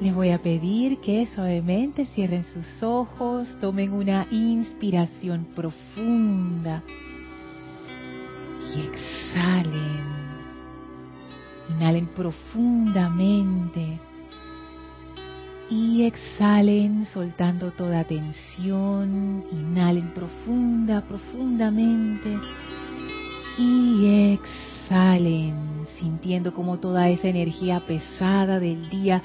Les voy a pedir que suavemente cierren sus ojos, tomen una inspiración profunda y exhalen. Inhalen profundamente y exhalen soltando toda tensión. Inhalen profunda, profundamente y exhalen sintiendo como toda esa energía pesada del día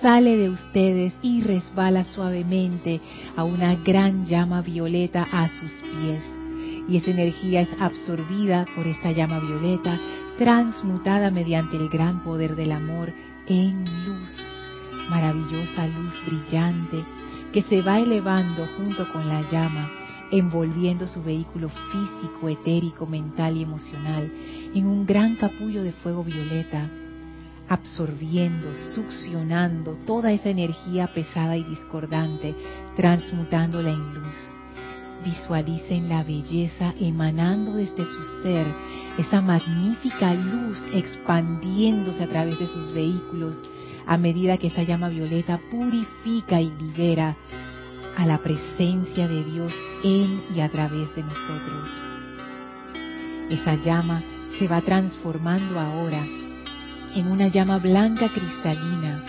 sale de ustedes y resbala suavemente a una gran llama violeta a sus pies. Y esa energía es absorbida por esta llama violeta, transmutada mediante el gran poder del amor en luz, maravillosa luz brillante que se va elevando junto con la llama, envolviendo su vehículo físico, etérico, mental y emocional en un gran capullo de fuego violeta absorbiendo, succionando toda esa energía pesada y discordante, transmutándola en luz. Visualicen la belleza emanando desde su ser, esa magnífica luz expandiéndose a través de sus vehículos a medida que esa llama violeta purifica y libera a la presencia de Dios en y a través de nosotros. Esa llama se va transformando ahora en una llama blanca cristalina,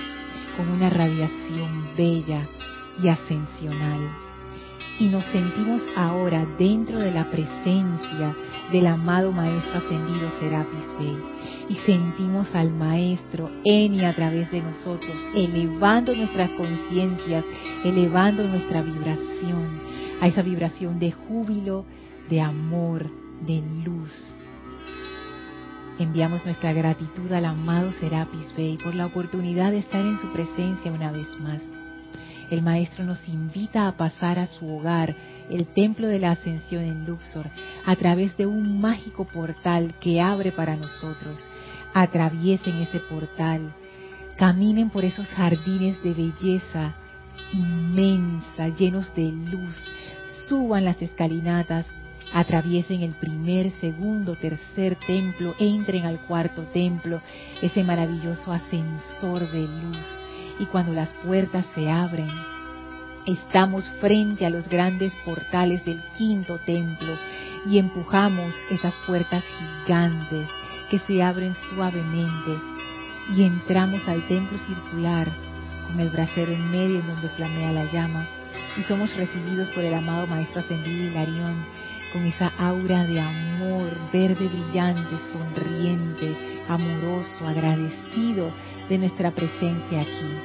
con una radiación bella y ascensional. Y nos sentimos ahora dentro de la presencia del amado Maestro Ascendido Serapis Bey. Y sentimos al Maestro en y a través de nosotros, elevando nuestras conciencias, elevando nuestra vibración, a esa vibración de júbilo, de amor, de luz, Enviamos nuestra gratitud al amado Serapis Bey por la oportunidad de estar en su presencia una vez más. El Maestro nos invita a pasar a su hogar, el Templo de la Ascensión en Luxor, a través de un mágico portal que abre para nosotros. Atraviesen ese portal, caminen por esos jardines de belleza inmensa, llenos de luz, suban las escalinatas, atraviesen el primer, segundo, tercer templo, entren al cuarto templo, ese maravilloso ascensor de luz. Y cuando las puertas se abren, estamos frente a los grandes portales del quinto templo y empujamos esas puertas gigantes que se abren suavemente y entramos al templo circular con el brasero en medio en donde flamea la llama y somos recibidos por el amado Maestro Ascendido Hilarión con esa aura de amor verde brillante, sonriente, amoroso, agradecido de nuestra presencia aquí.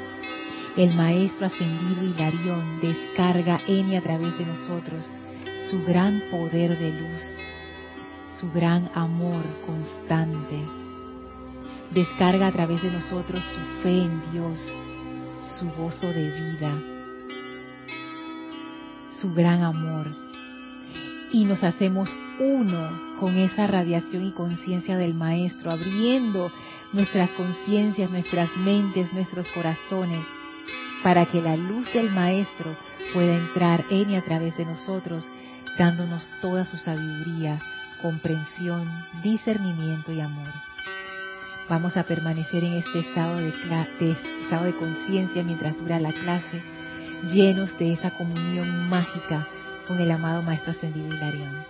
El Maestro Ascendido Hilarión descarga en y a través de nosotros su gran poder de luz, su gran amor constante. Descarga a través de nosotros su fe en Dios, su gozo de vida, su gran amor y nos hacemos uno con esa radiación y conciencia del Maestro, abriendo nuestras conciencias, nuestras mentes, nuestros corazones, para que la luz del Maestro pueda entrar en y a través de nosotros, dándonos toda su sabiduría, comprensión, discernimiento y amor. Vamos a permanecer en este estado de, estado de conciencia mientras dura la clase, llenos de esa comunión mágica con el amado Maestro Ascendido Hilarión.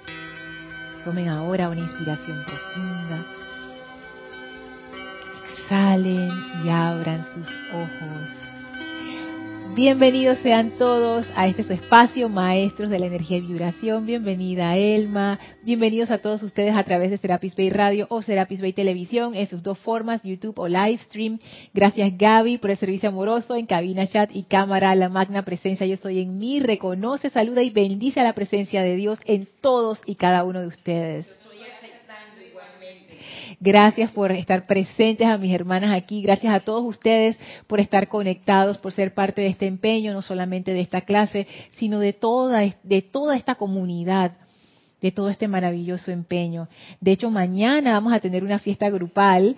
Tomen ahora una inspiración profunda. Exhalen y abran sus ojos. Bienvenidos sean todos a este su espacio, maestros de la energía y vibración. Bienvenida Elma. Bienvenidos a todos ustedes a través de Serapis Bay Radio o Serapis Bay Televisión en sus dos formas, YouTube o live stream. Gracias Gaby por el servicio amoroso en cabina, chat y cámara. La magna presencia yo soy en mí. Reconoce, saluda y bendice a la presencia de Dios en todos y cada uno de ustedes. Gracias por estar presentes a mis hermanas aquí. Gracias a todos ustedes por estar conectados, por ser parte de este empeño, no solamente de esta clase, sino de toda, de toda esta comunidad de todo este maravilloso empeño. De hecho, mañana vamos a tener una fiesta grupal.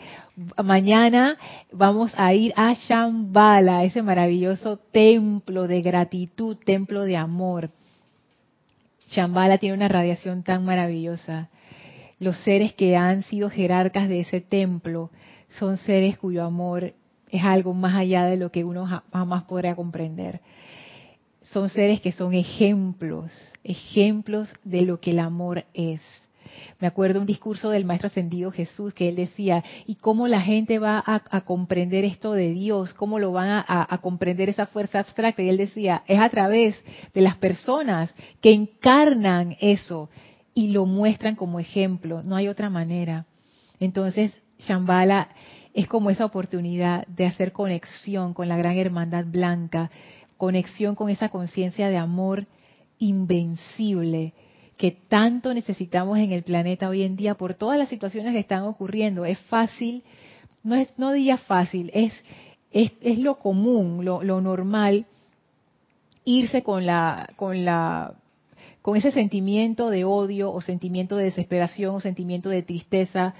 Mañana vamos a ir a Shambhala, ese maravilloso templo de gratitud, templo de amor. Shambhala tiene una radiación tan maravillosa los seres que han sido jerarcas de ese templo son seres cuyo amor es algo más allá de lo que uno jamás podrá comprender. Son seres que son ejemplos, ejemplos de lo que el amor es. Me acuerdo un discurso del Maestro Ascendido Jesús que él decía, ¿y cómo la gente va a, comprender esto de Dios? ¿Cómo lo van a, a, comprender esa fuerza abstracta? Y él decía, es a través de las personas que encarnan eso y lo muestran como ejemplo. No hay otra manera. Entonces, Shambhala es como esa oportunidad de hacer conexión con la gran hermandad blanca, conexión con esa conciencia de amor invencible que tanto necesitamos en el planeta hoy en día por todas las situaciones que están ocurriendo. Es fácil, no es, no diría fácil, es, es, lo común, lo, lo normal, irse con la, con la, con ese sentimiento de odio o sentimiento de desesperación o sentimiento de tristeza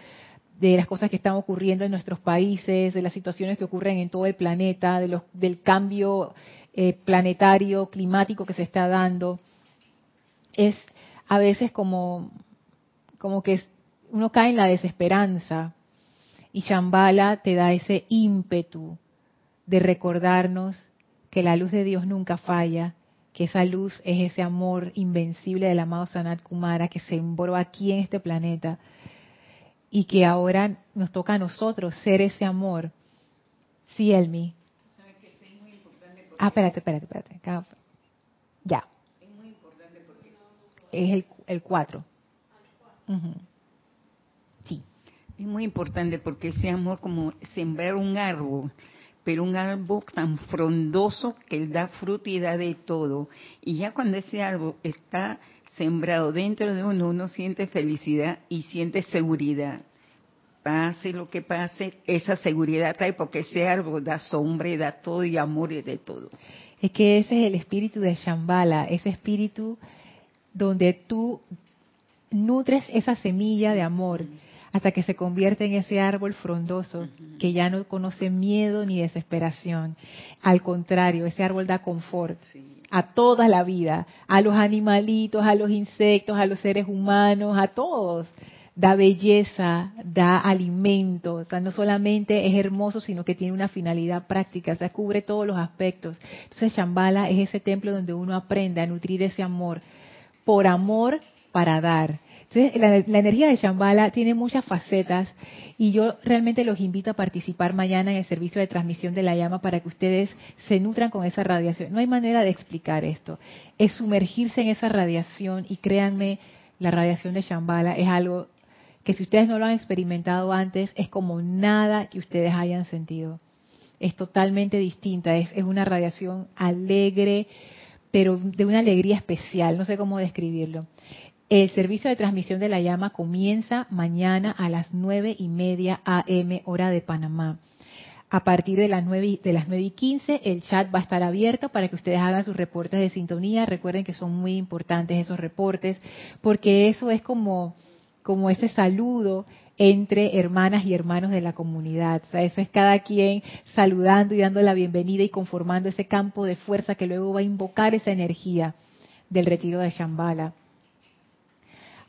de las cosas que están ocurriendo en nuestros países, de las situaciones que ocurren en todo el planeta, de los, del cambio eh, planetario, climático que se está dando. Es a veces como, como que uno cae en la desesperanza y Shambhala te da ese ímpetu de recordarnos que la luz de Dios nunca falla, que esa luz es ese amor invencible del amado Sanat Kumara que sembró aquí en este planeta y que ahora nos toca a nosotros ser ese amor. Sí, Elmi. Ah, espérate, espérate, espérate. Ya. Es muy importante porque... Es el 4. Sí. Es muy importante porque ese amor como sembrar un árbol, pero un árbol tan frondoso que da fruta y da de todo. Y ya cuando ese árbol está sembrado dentro de uno, uno siente felicidad y siente seguridad. Pase lo que pase, esa seguridad trae porque ese árbol da sombra da todo y amor y de todo. Es que ese es el espíritu de Shambhala, ese espíritu donde tú nutres esa semilla de amor hasta que se convierte en ese árbol frondoso que ya no conoce miedo ni desesperación. Al contrario, ese árbol da confort a toda la vida, a los animalitos, a los insectos, a los seres humanos, a todos. Da belleza, da alimento, o sea, no solamente es hermoso, sino que tiene una finalidad práctica, o sea, cubre todos los aspectos. Entonces, Shambhala es ese templo donde uno aprende a nutrir ese amor por amor para dar. Entonces, la, energía de Shambhala tiene muchas facetas y yo realmente los invito a participar mañana en el servicio de transmisión de la llama para que ustedes se nutran con esa radiación. No hay manera de explicar esto. Es sumergirse en esa radiación y créanme, la radiación de Shambhala es algo que si ustedes no lo han experimentado antes, es como nada que ustedes hayan sentido. Es totalmente distinta, es, es una radiación alegre, pero de una alegría especial, no sé cómo describirlo. El servicio de transmisión de la llama comienza mañana a las nueve y media AM hora de Panamá. A partir de las nueve de las y quince el chat va a estar abierto para que ustedes hagan sus reportes de sintonía. Recuerden que son muy importantes esos reportes porque eso es como como ese saludo entre hermanas y hermanos de la comunidad. O sea, eso es cada quien saludando y dando la bienvenida y conformando ese campo de fuerza que luego va a invocar esa energía del retiro de Shambhala.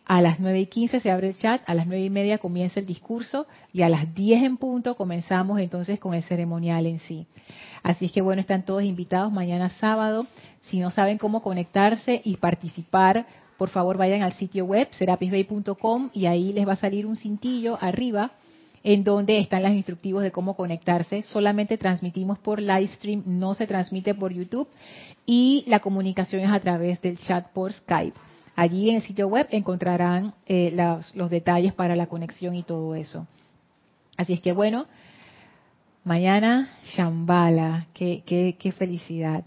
A las nueve y quince se abre el chat, a las nueve y media comienza el discurso y a las diez en punto comenzamos entonces con el ceremonial en sí. Así es que bueno, están todos invitados mañana sábado. Si no saben cómo conectarse y participar, por favor vayan al sitio web serapisbay.com y ahí les va a salir un cintillo arriba en donde están los instructivos de cómo conectarse. Solamente transmitimos por live stream, no se transmite por YouTube y la comunicación es a través del chat por Skype. Allí en el sitio web encontrarán eh, los, detalles para la conexión y todo eso. Así es que bueno, mañana Shambhala, qué, qué, felicidad.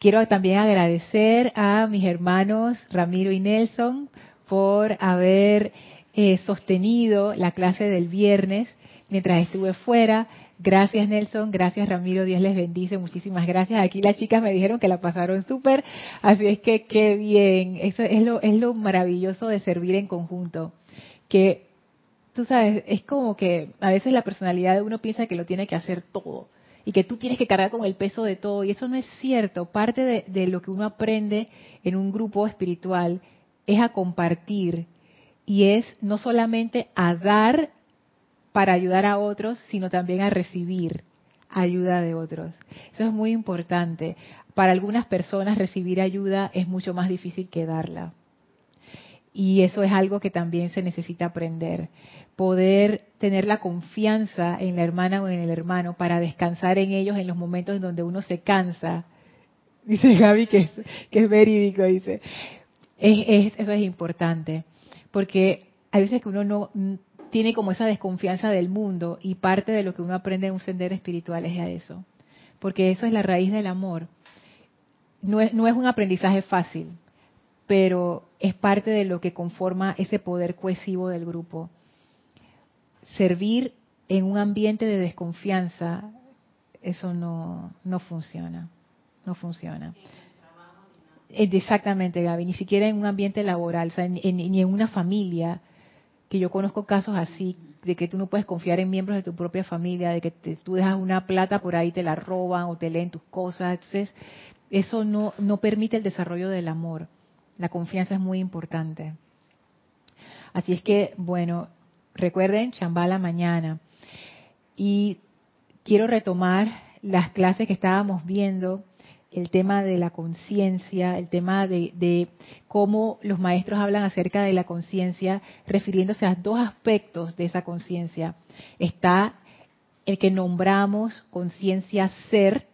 Quiero también agradecer a mis hermanos Ramiro y Nelson por haber eh, sostenido la clase del viernes mientras estuve fuera. Gracias Nelson, gracias Ramiro, Dios les bendice, muchísimas gracias. Aquí las chicas me dijeron que la pasaron súper, así es que qué bien. Eso es lo, es lo maravilloso de servir en conjunto, que tú sabes, es como que a veces la personalidad de uno piensa que lo tiene que hacer todo y que tú tienes que cargar con el peso de todo. Y eso no es cierto. Parte de, de lo que uno aprende en un grupo espiritual es a compartir. Y es no solamente a dar para ayudar a otros, sino también a recibir ayuda de otros. Eso es muy importante. Para algunas personas recibir ayuda es mucho más difícil que darla. Y eso es algo que también se necesita aprender. Poder tener la confianza en la hermana o en el hermano para descansar en ellos en los momentos en donde uno se cansa. Dice Gaby que es, que es verídico, dice. eso es importante. Porque hay veces que uno no tiene como esa desconfianza del mundo y parte de lo que uno aprende en un sendero espiritual es a eso. Porque eso es la raíz del amor. No es, no es un aprendizaje fácil, pero es parte de lo que conforma ese poder cohesivo del grupo. Servir en un ambiente de desconfianza, eso no, no funciona. No funciona. Exactamente, Gaby. Ni siquiera en un ambiente laboral, o sea, ni en una familia que yo conozco casos así, de que tú no puedes confiar en miembros de tu propia familia, de que tú dejas una plata por ahí, te la roban o te leen tus cosas. Entonces, eso no, no permite el desarrollo del amor. La confianza es muy importante. Así es que, bueno, recuerden, Chambala mañana. Y quiero retomar las clases que estábamos viendo el tema de la conciencia, el tema de, cómo los maestros hablan acerca de la conciencia, refiriéndose a dos aspectos de esa conciencia. Está el que nombramos conciencia ser,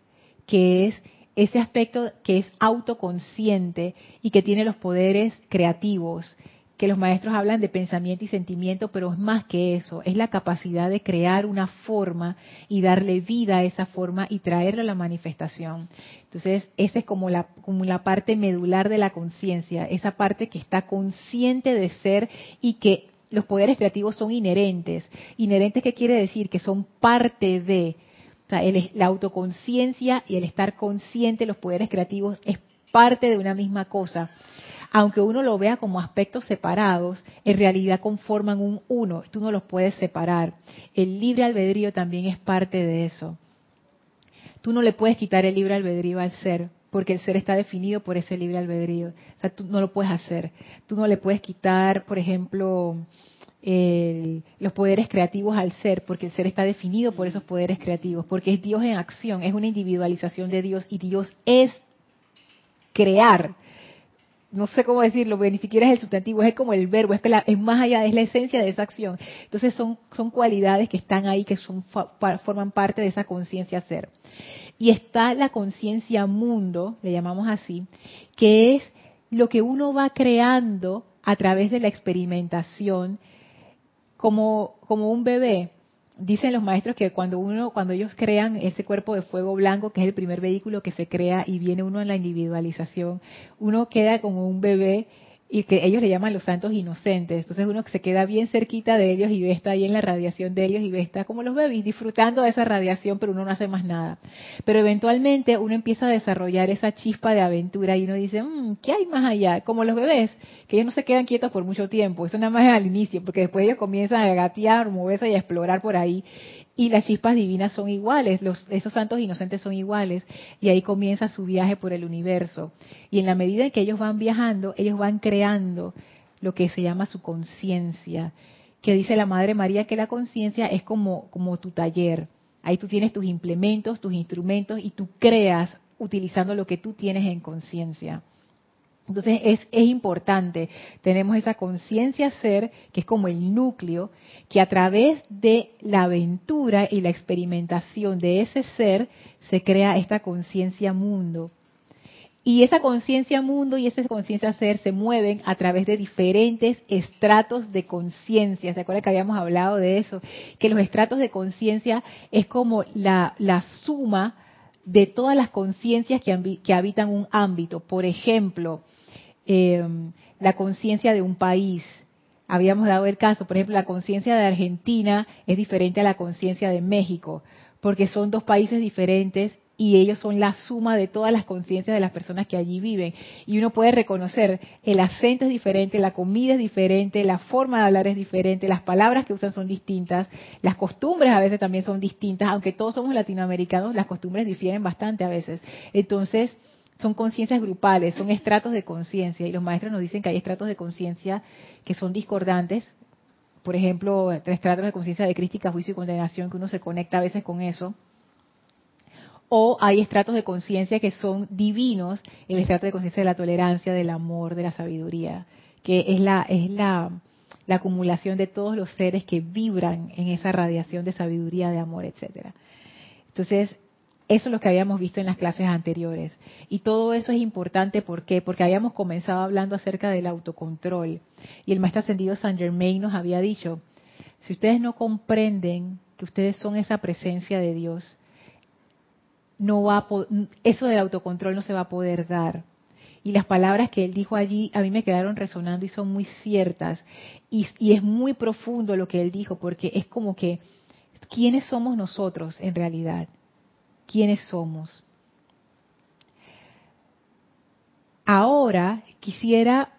que es ese aspecto que es autoconsciente y que tiene los poderes creativos, que los maestros hablan de pensamiento y sentimiento, pero es más que eso, es la capacidad de crear una forma y darle vida a esa forma y traerla a la manifestación. Entonces, esa es como la, como la parte medular de la conciencia, esa parte que está consciente de ser y que los poderes creativos son inherentes. Inherentes, ¿qué quiere decir? Que son parte de, la autoconciencia y el estar consciente, los poderes creativos, es parte de una misma cosa aunque uno lo vea como aspectos separados, en realidad conforman un uno, tú no los puedes separar. El libre albedrío también es parte de eso. Tú no le puedes quitar el libre albedrío al ser, porque el ser está definido por ese libre albedrío. O sea, tú no lo puedes hacer. Tú no le puedes quitar, por ejemplo, los poderes creativos al ser, porque el ser está definido por esos poderes creativos, porque es Dios en acción, es una individualización de Dios y Dios es crear no sé cómo decirlo, porque ni siquiera es el sustantivo, es como el verbo, es, que es más allá, es la esencia de esa acción. Entonces son, son cualidades que están ahí, que son, forman parte de esa conciencia ser. Y está la conciencia mundo, le llamamos así, que es lo que uno va creando a través de la experimentación como, como un bebé dicen los maestros que cuando uno, cuando ellos crean ese cuerpo de fuego blanco, que es el primer vehículo que se crea y viene uno en la individualización, uno queda como un bebé y que ellos le llaman los santos inocentes. Entonces uno se queda bien cerquita de ellos y ve está ahí en la radiación de ellos y ve está como los bebés disfrutando de esa radiación, pero uno no hace más nada. Pero eventualmente uno empieza a desarrollar esa chispa de aventura y uno dice, mmm, ¿qué hay más allá? Como los bebés, que ellos no se quedan quietos por mucho tiempo. Eso nada más es al inicio, porque después ellos comienzan a gatear, moverse y a explorar por ahí y las chispas divinas son iguales, los, esos santos inocentes son iguales, y ahí comienza su viaje por el universo. Y en la medida en que ellos van viajando, ellos van creando lo que se llama su conciencia, que dice la Madre María que la conciencia es como, como tu taller. Ahí tú tienes tus implementos, tus instrumentos, y tú creas utilizando lo que tú tienes en conciencia. Entonces es, es, importante, tenemos esa conciencia ser, que es como el núcleo, que a través de la aventura y la experimentación de ese ser se crea esta conciencia mundo. Y esa conciencia mundo y esa conciencia ser se mueven a través de diferentes estratos de conciencia. ¿Se acuerdan que habíamos hablado de eso? Que los estratos de conciencia es como la, la suma de todas las conciencias que, que habitan un ámbito. Por ejemplo, eh, la conciencia de un país. Habíamos dado el caso, por ejemplo, la conciencia de Argentina es diferente a la conciencia de México, porque son dos países diferentes y ellos son la suma de todas las conciencias de las personas que allí viven. Y uno puede reconocer, el acento es diferente, la comida es diferente, la forma de hablar es diferente, las palabras que usan son distintas, las costumbres a veces también son distintas, aunque todos somos latinoamericanos, las costumbres difieren bastante a veces. Entonces, son conciencias grupales, son estratos de conciencia, y los maestros nos dicen que hay estratos de conciencia que son discordantes, por ejemplo, estratos de conciencia de crítica, juicio y condenación, que uno se conecta a veces con eso. O hay estratos de conciencia que son divinos, el estrato de conciencia de la tolerancia, del amor, de la sabiduría, que es la, es la acumulación de todos los seres que vibran en esa radiación de sabiduría, de amor, etcétera. Entonces, eso es lo que habíamos visto en las clases anteriores. Y todo eso es importante, ¿por qué? Porque habíamos comenzado hablando acerca del autocontrol. Y el maestro ascendido Saint Germain nos había dicho, si ustedes no comprenden que ustedes son esa presencia de Dios, no va eso del autocontrol no se va a poder dar. Y las palabras que él dijo allí a mí me quedaron resonando y son muy ciertas. Y es muy profundo lo que él dijo, porque es como que, ¿quiénes somos nosotros en realidad? Quiénes somos. Ahora quisiera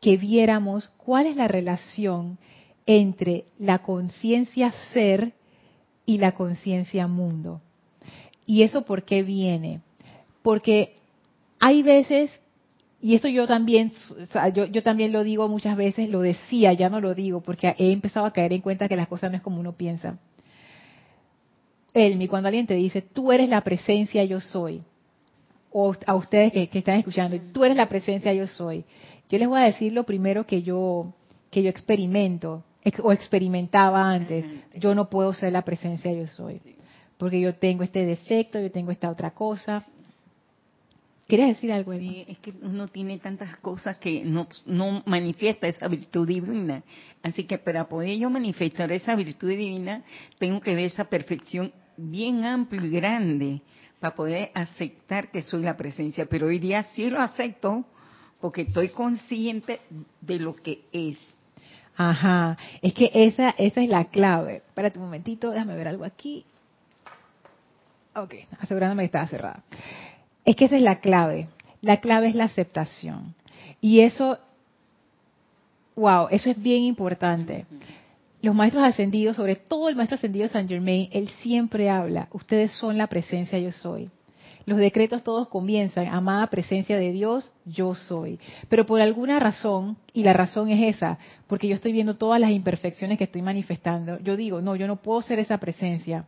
que viéramos cuál es la relación entre la conciencia ser y la conciencia mundo. ¿Y eso por qué viene? Porque hay veces, y esto yo también, yo, yo, también lo digo muchas veces, lo decía, ya no lo digo, porque he empezado a caer en cuenta que las cosas no es como uno piensa. Elmi, cuando alguien te dice, tú eres la presencia, yo soy, o a ustedes que, están escuchando, tú eres la presencia, yo soy, yo les voy a decir lo primero que yo, que yo experimento, o experimentaba antes, yo no puedo ser la presencia, yo soy, porque yo tengo este defecto, yo tengo esta otra cosa. ¿Quieres decir algo? Sí, es que uno tiene tantas cosas que no, no manifiesta esa virtud divina. Así que para poder yo manifestar esa virtud divina, tengo que ver esa perfección bien amplio y grande para poder aceptar que soy la presencia. Pero hoy día sí lo acepto porque estoy consciente de lo que es. Ajá, es que esa, esa es la clave. Espérate un momentito, déjame ver algo aquí. Ok, asegurándome que estaba cerrada. Es que esa es la clave. La clave es la aceptación. Y eso, wow, eso es bien importante los maestros ascendidos, sobre todo el maestro ascendido San Germain, él siempre habla, ustedes son la presencia yo soy. Los decretos todos comienzan, amada presencia de Dios, yo soy. Pero por alguna razón, y la razón es esa, porque yo estoy viendo todas las imperfecciones que estoy manifestando, yo digo, no, yo no puedo ser esa presencia.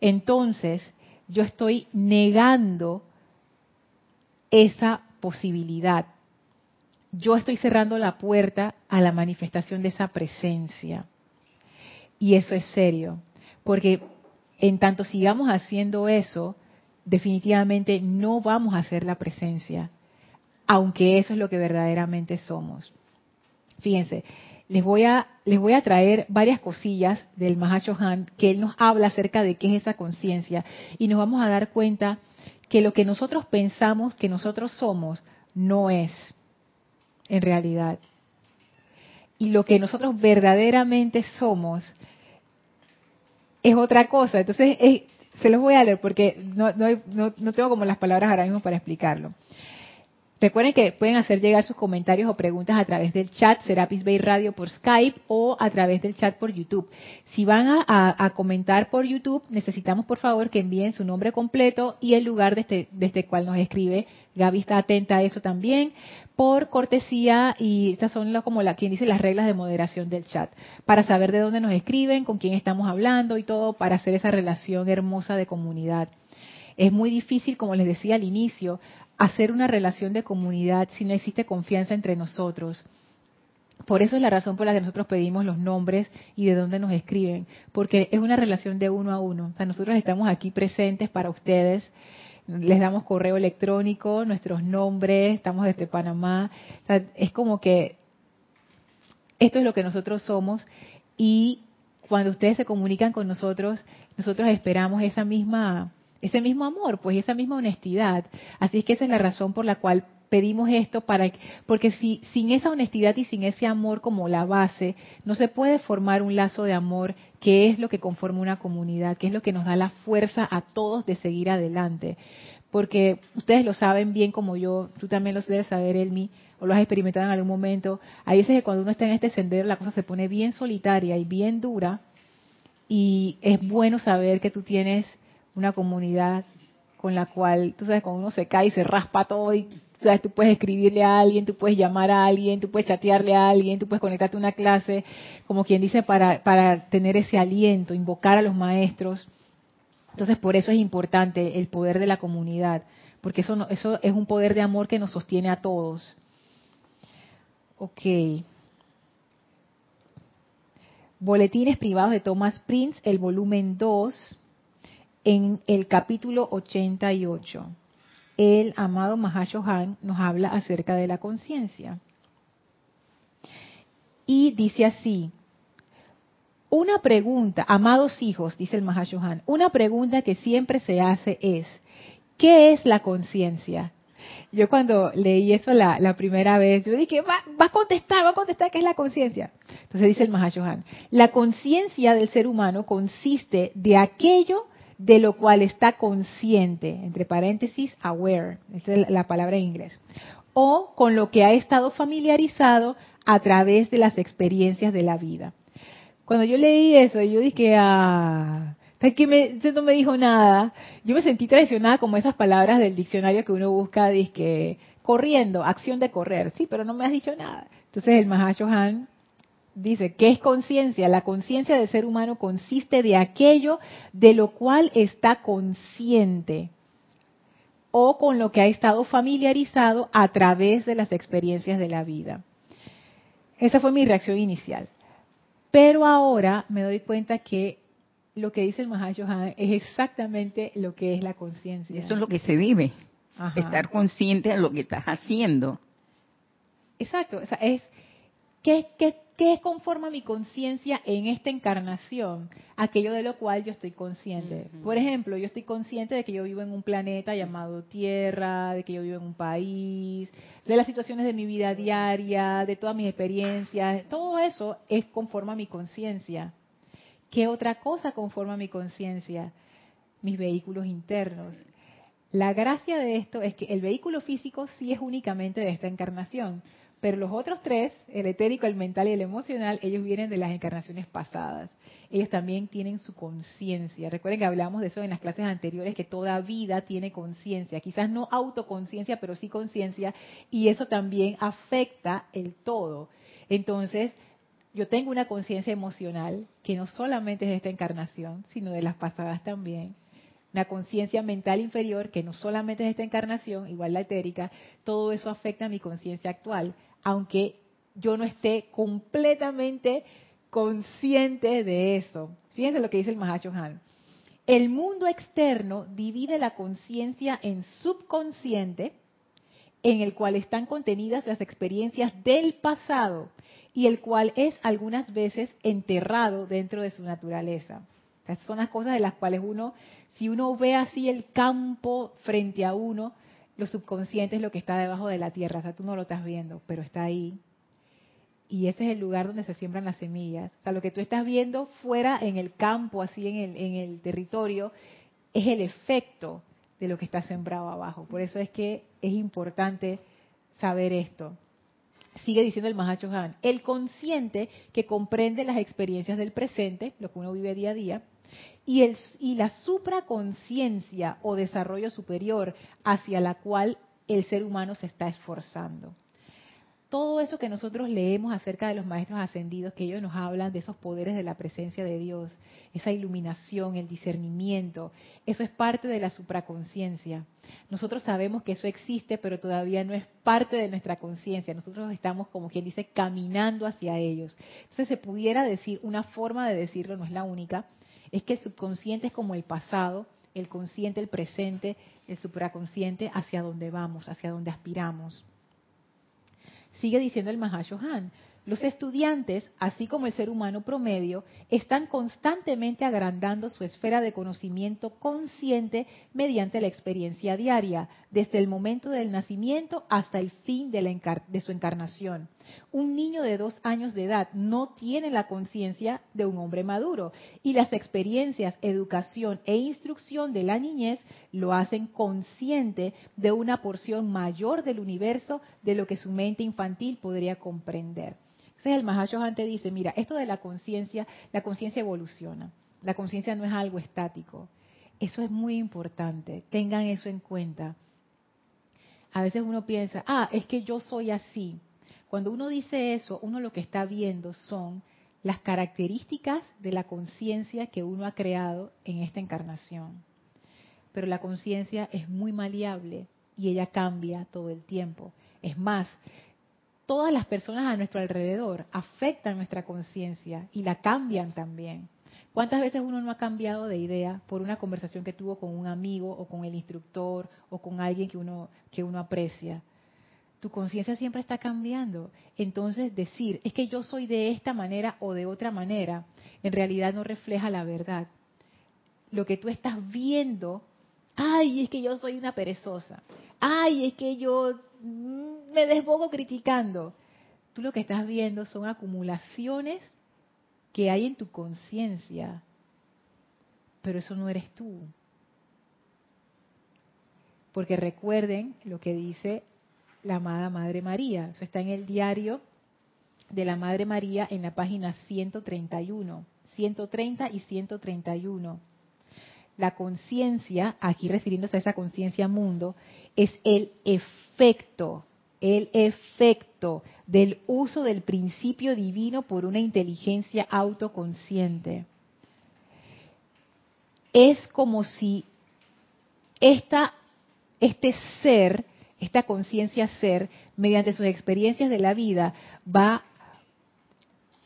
Entonces, yo estoy negando esa posibilidad. Yo estoy cerrando la puerta a la manifestación de esa presencia. Y eso es serio, porque en tanto sigamos haciendo eso, definitivamente no vamos a ser la presencia, aunque eso es lo que verdaderamente somos. Fíjense, les voy a les voy a traer varias cosillas del Han que él nos habla acerca de qué es esa conciencia y nos vamos a dar cuenta que lo que nosotros pensamos que nosotros somos no es en realidad. Y lo que nosotros verdaderamente somos es otra cosa. Entonces, se los voy a leer porque no, no, no tengo como las palabras ahora mismo para explicarlo. Recuerden que pueden hacer llegar sus comentarios o preguntas a través del chat Serapis Bay Radio por Skype o a través del chat por YouTube. Si van a, comentar por YouTube, necesitamos por favor que envíen su nombre completo y el lugar desde, desde el cual nos escribe. Gaby está atenta a eso también. Por cortesía, y estas son como la, quien dice las reglas de moderación del chat, para saber de dónde nos escriben, con quién estamos hablando y todo, para hacer esa relación hermosa de comunidad. Es muy difícil, como les decía al inicio, hacer una relación de comunidad si no existe confianza entre nosotros. Por eso es la razón por la que nosotros pedimos los nombres y de dónde nos escriben, porque es una relación de uno a uno. O sea, nosotros estamos aquí presentes para ustedes, les damos correo electrónico, nuestros nombres, estamos desde Panamá. O sea, es como que esto es lo que nosotros somos y cuando ustedes se comunican con nosotros, nosotros esperamos esa misma ese mismo amor, pues esa misma honestidad. Así es que esa es la razón por la cual pedimos esto para porque si sin esa honestidad y sin ese amor como la base no se puede formar un lazo de amor que es lo que conforma una comunidad, que es lo que nos da la fuerza a todos de seguir adelante. Porque ustedes lo saben bien como yo, tú también lo debes saber, Elmi, o lo has experimentado en algún momento. Hay veces que cuando uno está en este sendero la cosa se pone bien solitaria y bien dura y es bueno saber que tú tienes una comunidad con la cual, tú sabes, cuando uno se cae y se raspa todo y tú puedes escribirle a alguien, tú puedes llamar a alguien, tú puedes chatearle a alguien, tú puedes conectarte a una clase, como quien dice, para, para tener ese aliento, invocar a los maestros. Entonces, por eso es importante el poder de la comunidad, porque eso, no, eso es un poder de amor que nos sostiene a todos. Ok. Boletines privados de Thomas Prince, el volumen 2, en el capítulo 88. El amado Mahashohan nos habla acerca de la conciencia. Y dice así, una pregunta, amados hijos, dice el Mahashohan, una pregunta que siempre se hace es, ¿qué es la conciencia? Yo cuando leí eso la, primera vez, yo dije, va, va, a contestar, va a contestar qué es la conciencia. Entonces dice el Mahashohan, la conciencia del ser humano consiste de aquello de lo cual está consciente, entre paréntesis, aware, esa es la palabra en inglés, o con lo que ha estado familiarizado a través de las experiencias de la vida. Cuando yo leí eso, yo dije, ah, que no me dijo nada. Yo me sentí traicionada como esas palabras del diccionario que uno busca, dice corriendo, acción de correr. Sí, pero no me has dicho nada. Entonces el Mahashohan dice, ¿qué es conciencia? La conciencia del ser humano consiste de aquello de lo cual está consciente o con lo que ha estado familiarizado a través de las experiencias de la vida. Esa fue mi reacción inicial. Pero ahora me doy cuenta que lo que dice el Mahashohan es exactamente lo que es la conciencia. Eso es lo que se vive. Estar consciente de lo que estás haciendo. Exacto. O sea, es ¿qué, qué, qué es conforme a mi conciencia en esta encarnación? Aquello de lo cual yo estoy consciente. Por ejemplo, yo estoy consciente de que yo vivo en un planeta llamado Tierra, de que yo vivo en un país, de las situaciones de mi vida diaria, de todas mis experiencias. Todo eso es conforme a mi conciencia. ¿Qué otra cosa conforma mi conciencia? Mis vehículos internos. La gracia de esto es que el vehículo físico sí es únicamente de esta encarnación, pero los otros tres, el etérico, el mental y el emocional, ellos vienen de las encarnaciones pasadas. Ellos también tienen su conciencia. Recuerden que hablamos de eso en las clases anteriores, que toda vida tiene conciencia. Quizás no autoconciencia, pero sí conciencia, y eso también afecta el todo. Entonces, yo tengo una conciencia emocional que no solamente es de esta encarnación, sino de las pasadas también. Una conciencia mental inferior que no solamente es de esta encarnación, igual la etérica, todo eso afecta a mi conciencia actual, aunque yo no esté completamente consciente de eso. Fíjense lo que dice el Mahashohan. El mundo externo divide la conciencia en subconsciente, en el cual están contenidas las experiencias del pasado y el cual es algunas veces enterrado dentro de su naturaleza. Estas son las cosas de las cuales uno, si uno ve así el campo frente a uno, lo subconsciente es lo que está debajo de la tierra, o sea, tú no lo estás viendo, pero está ahí. Y ese es el lugar donde se siembran las semillas. O sea, lo que tú estás viendo fuera en el campo, así en el, en el territorio, es el efecto de lo que está sembrado abajo. Por eso es que es importante saber esto sigue diciendo el Mahacho Han, el consciente que comprende las experiencias del presente, lo que uno vive día a día, y, el, la supraconciencia o desarrollo superior hacia la cual el ser humano se está esforzando todo eso que nosotros leemos acerca de los maestros ascendidos, que ellos nos hablan de esos poderes de la presencia de Dios, esa iluminación, el discernimiento, eso es parte de la supraconciencia. Nosotros sabemos que eso existe, pero todavía no es parte de nuestra conciencia. Nosotros estamos, como quien dice, caminando hacia ellos. Entonces se pudiera decir, una forma de decirlo, no es la única, es que el subconsciente es como el pasado, el consciente el presente, el supraconsciente hacia donde vamos, hacia donde aspiramos. Sigue diciendo el Mahashohan, los estudiantes, así como el ser humano promedio, están constantemente agrandando su esfera de conocimiento consciente mediante la experiencia diaria, desde el momento del nacimiento hasta el fin de, de su encarnación. Un niño de dos años de edad no tiene la conciencia de un hombre maduro y las experiencias, educación e instrucción de la niñez lo hacen consciente de una porción mayor del universo de lo que su mente infantil podría comprender. Entonces el Mahashohan te dice, mira, esto de la conciencia, la conciencia evoluciona. La conciencia no es algo estático. Eso es muy importante. Tengan eso en cuenta. a veces uno piensa, ah, es que yo soy así. Cuando uno dice eso, uno lo que está viendo son las características de la conciencia que uno ha creado en esta encarnación. Pero la conciencia es muy maleable y ella cambia todo el tiempo. Es más, todas las personas a nuestro alrededor afectan nuestra conciencia y la cambian también. ¿Cuántas veces uno no ha cambiado de idea por una conversación que tuvo con un amigo o con el instructor o con alguien que uno, que uno aprecia? Tu conciencia siempre está cambiando. Entonces decir, es que yo soy de esta manera o de otra manera, en realidad no refleja la verdad. Lo que tú estás viendo, ay, es que yo soy una perezosa. Ay, es que yo mm, me desbogo criticando. Tú lo que estás viendo son acumulaciones que hay en tu conciencia, pero eso no eres tú. Porque recuerden lo que dice la amada Madre María. Está en el diario de la Madre María en la página 131, 130 y 131. La conciencia, aquí refiriéndose a esa conciencia mundo, es el efecto el efecto del uso del principio divino por una inteligencia autoconsciente. Es como si esta, este ser, esta conciencia ser, mediante sus experiencias de la vida, va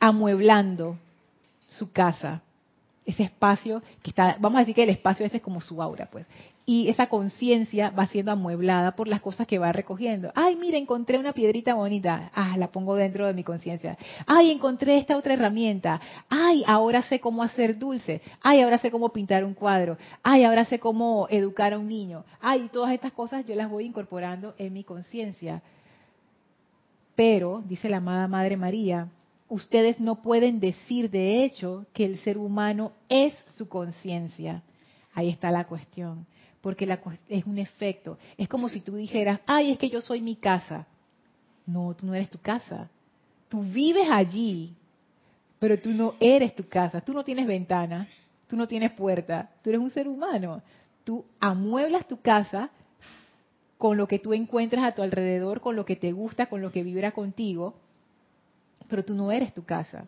amueblando su casa, ese espacio que está, vamos a decir que el espacio ese es como su aura, pues. Y esa conciencia va siendo amueblada por las cosas que va recogiendo. Ay, mira, encontré una piedrita bonita. Ah, la pongo dentro de mi conciencia. Ay, encontré esta otra herramienta. Ay, ahora sé cómo hacer dulce. Ay, ahora sé cómo pintar un cuadro. Ay, ahora sé cómo educar a un niño. Ay, todas estas cosas yo las voy incorporando en mi conciencia. Pero, dice la amada Madre María, ustedes no pueden decir de hecho que el ser humano es su conciencia. Ahí está la cuestión, porque la, es un efecto. Es como si tú dijeras, ay, es que yo soy mi casa. No, tú no eres tu casa. Tú vives allí, pero tú no eres tu casa. Tú no tienes ventana, tú no tienes puerta, tú eres un ser humano. Tú amueblas tu casa con lo que tú encuentras a tu alrededor, con lo que te gusta, con lo que vibra contigo, pero tú no eres tu casa.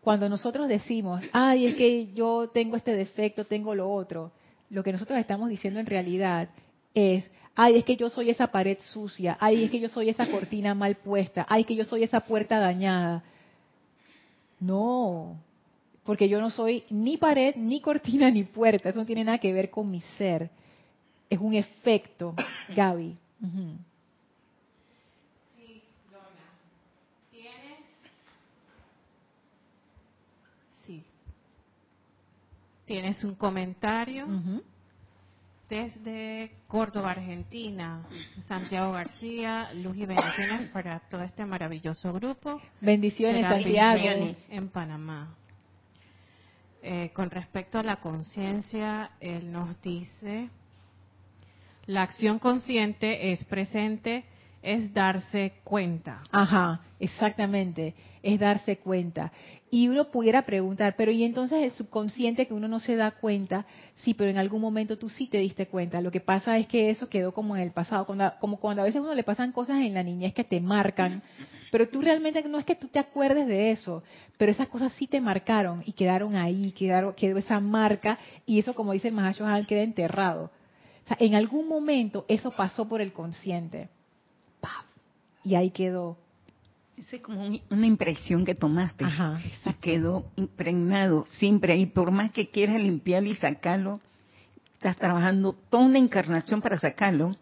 Cuando nosotros decimos, ay, es que yo tengo este defecto, tengo lo otro, lo que nosotros estamos diciendo en realidad es, ay, es que yo soy esa pared sucia, ay, es que yo soy esa cortina mal puesta, ay, que yo soy esa puerta dañada. No, porque yo no soy ni pared, ni cortina, ni puerta, eso no tiene nada que ver con mi ser. Es un efecto, Gaby. Tienes un comentario desde Córdoba, Argentina. Santiago García, luz y bendiciones para todo este maravilloso grupo. Bendiciones, Santiago. En Panamá. Eh, con respecto a la conciencia, él nos dice, la acción consciente es presente es darse cuenta. Ajá, exactamente, es darse cuenta. Y uno pudiera preguntar, pero ¿y entonces el subconsciente que uno no se da cuenta? Sí, pero en algún momento tú sí te diste cuenta. Lo que pasa es que eso quedó como en el pasado, como cuando a veces a uno le pasan cosas en la niñez que te marcan, pero tú realmente no es que tú te acuerdes de eso, pero esas cosas sí te marcaron y quedaron ahí, quedaron, quedó esa marca y eso, como dice el queda enterrado. O sea, en algún momento eso pasó por el consciente y ahí quedó. Es como una impresión que tomaste. Ajá, quedó impregnado siempre ahí. Por más que quieras limpiarlo y sacarlo, estás trabajando toda una encarnación para sacarlo.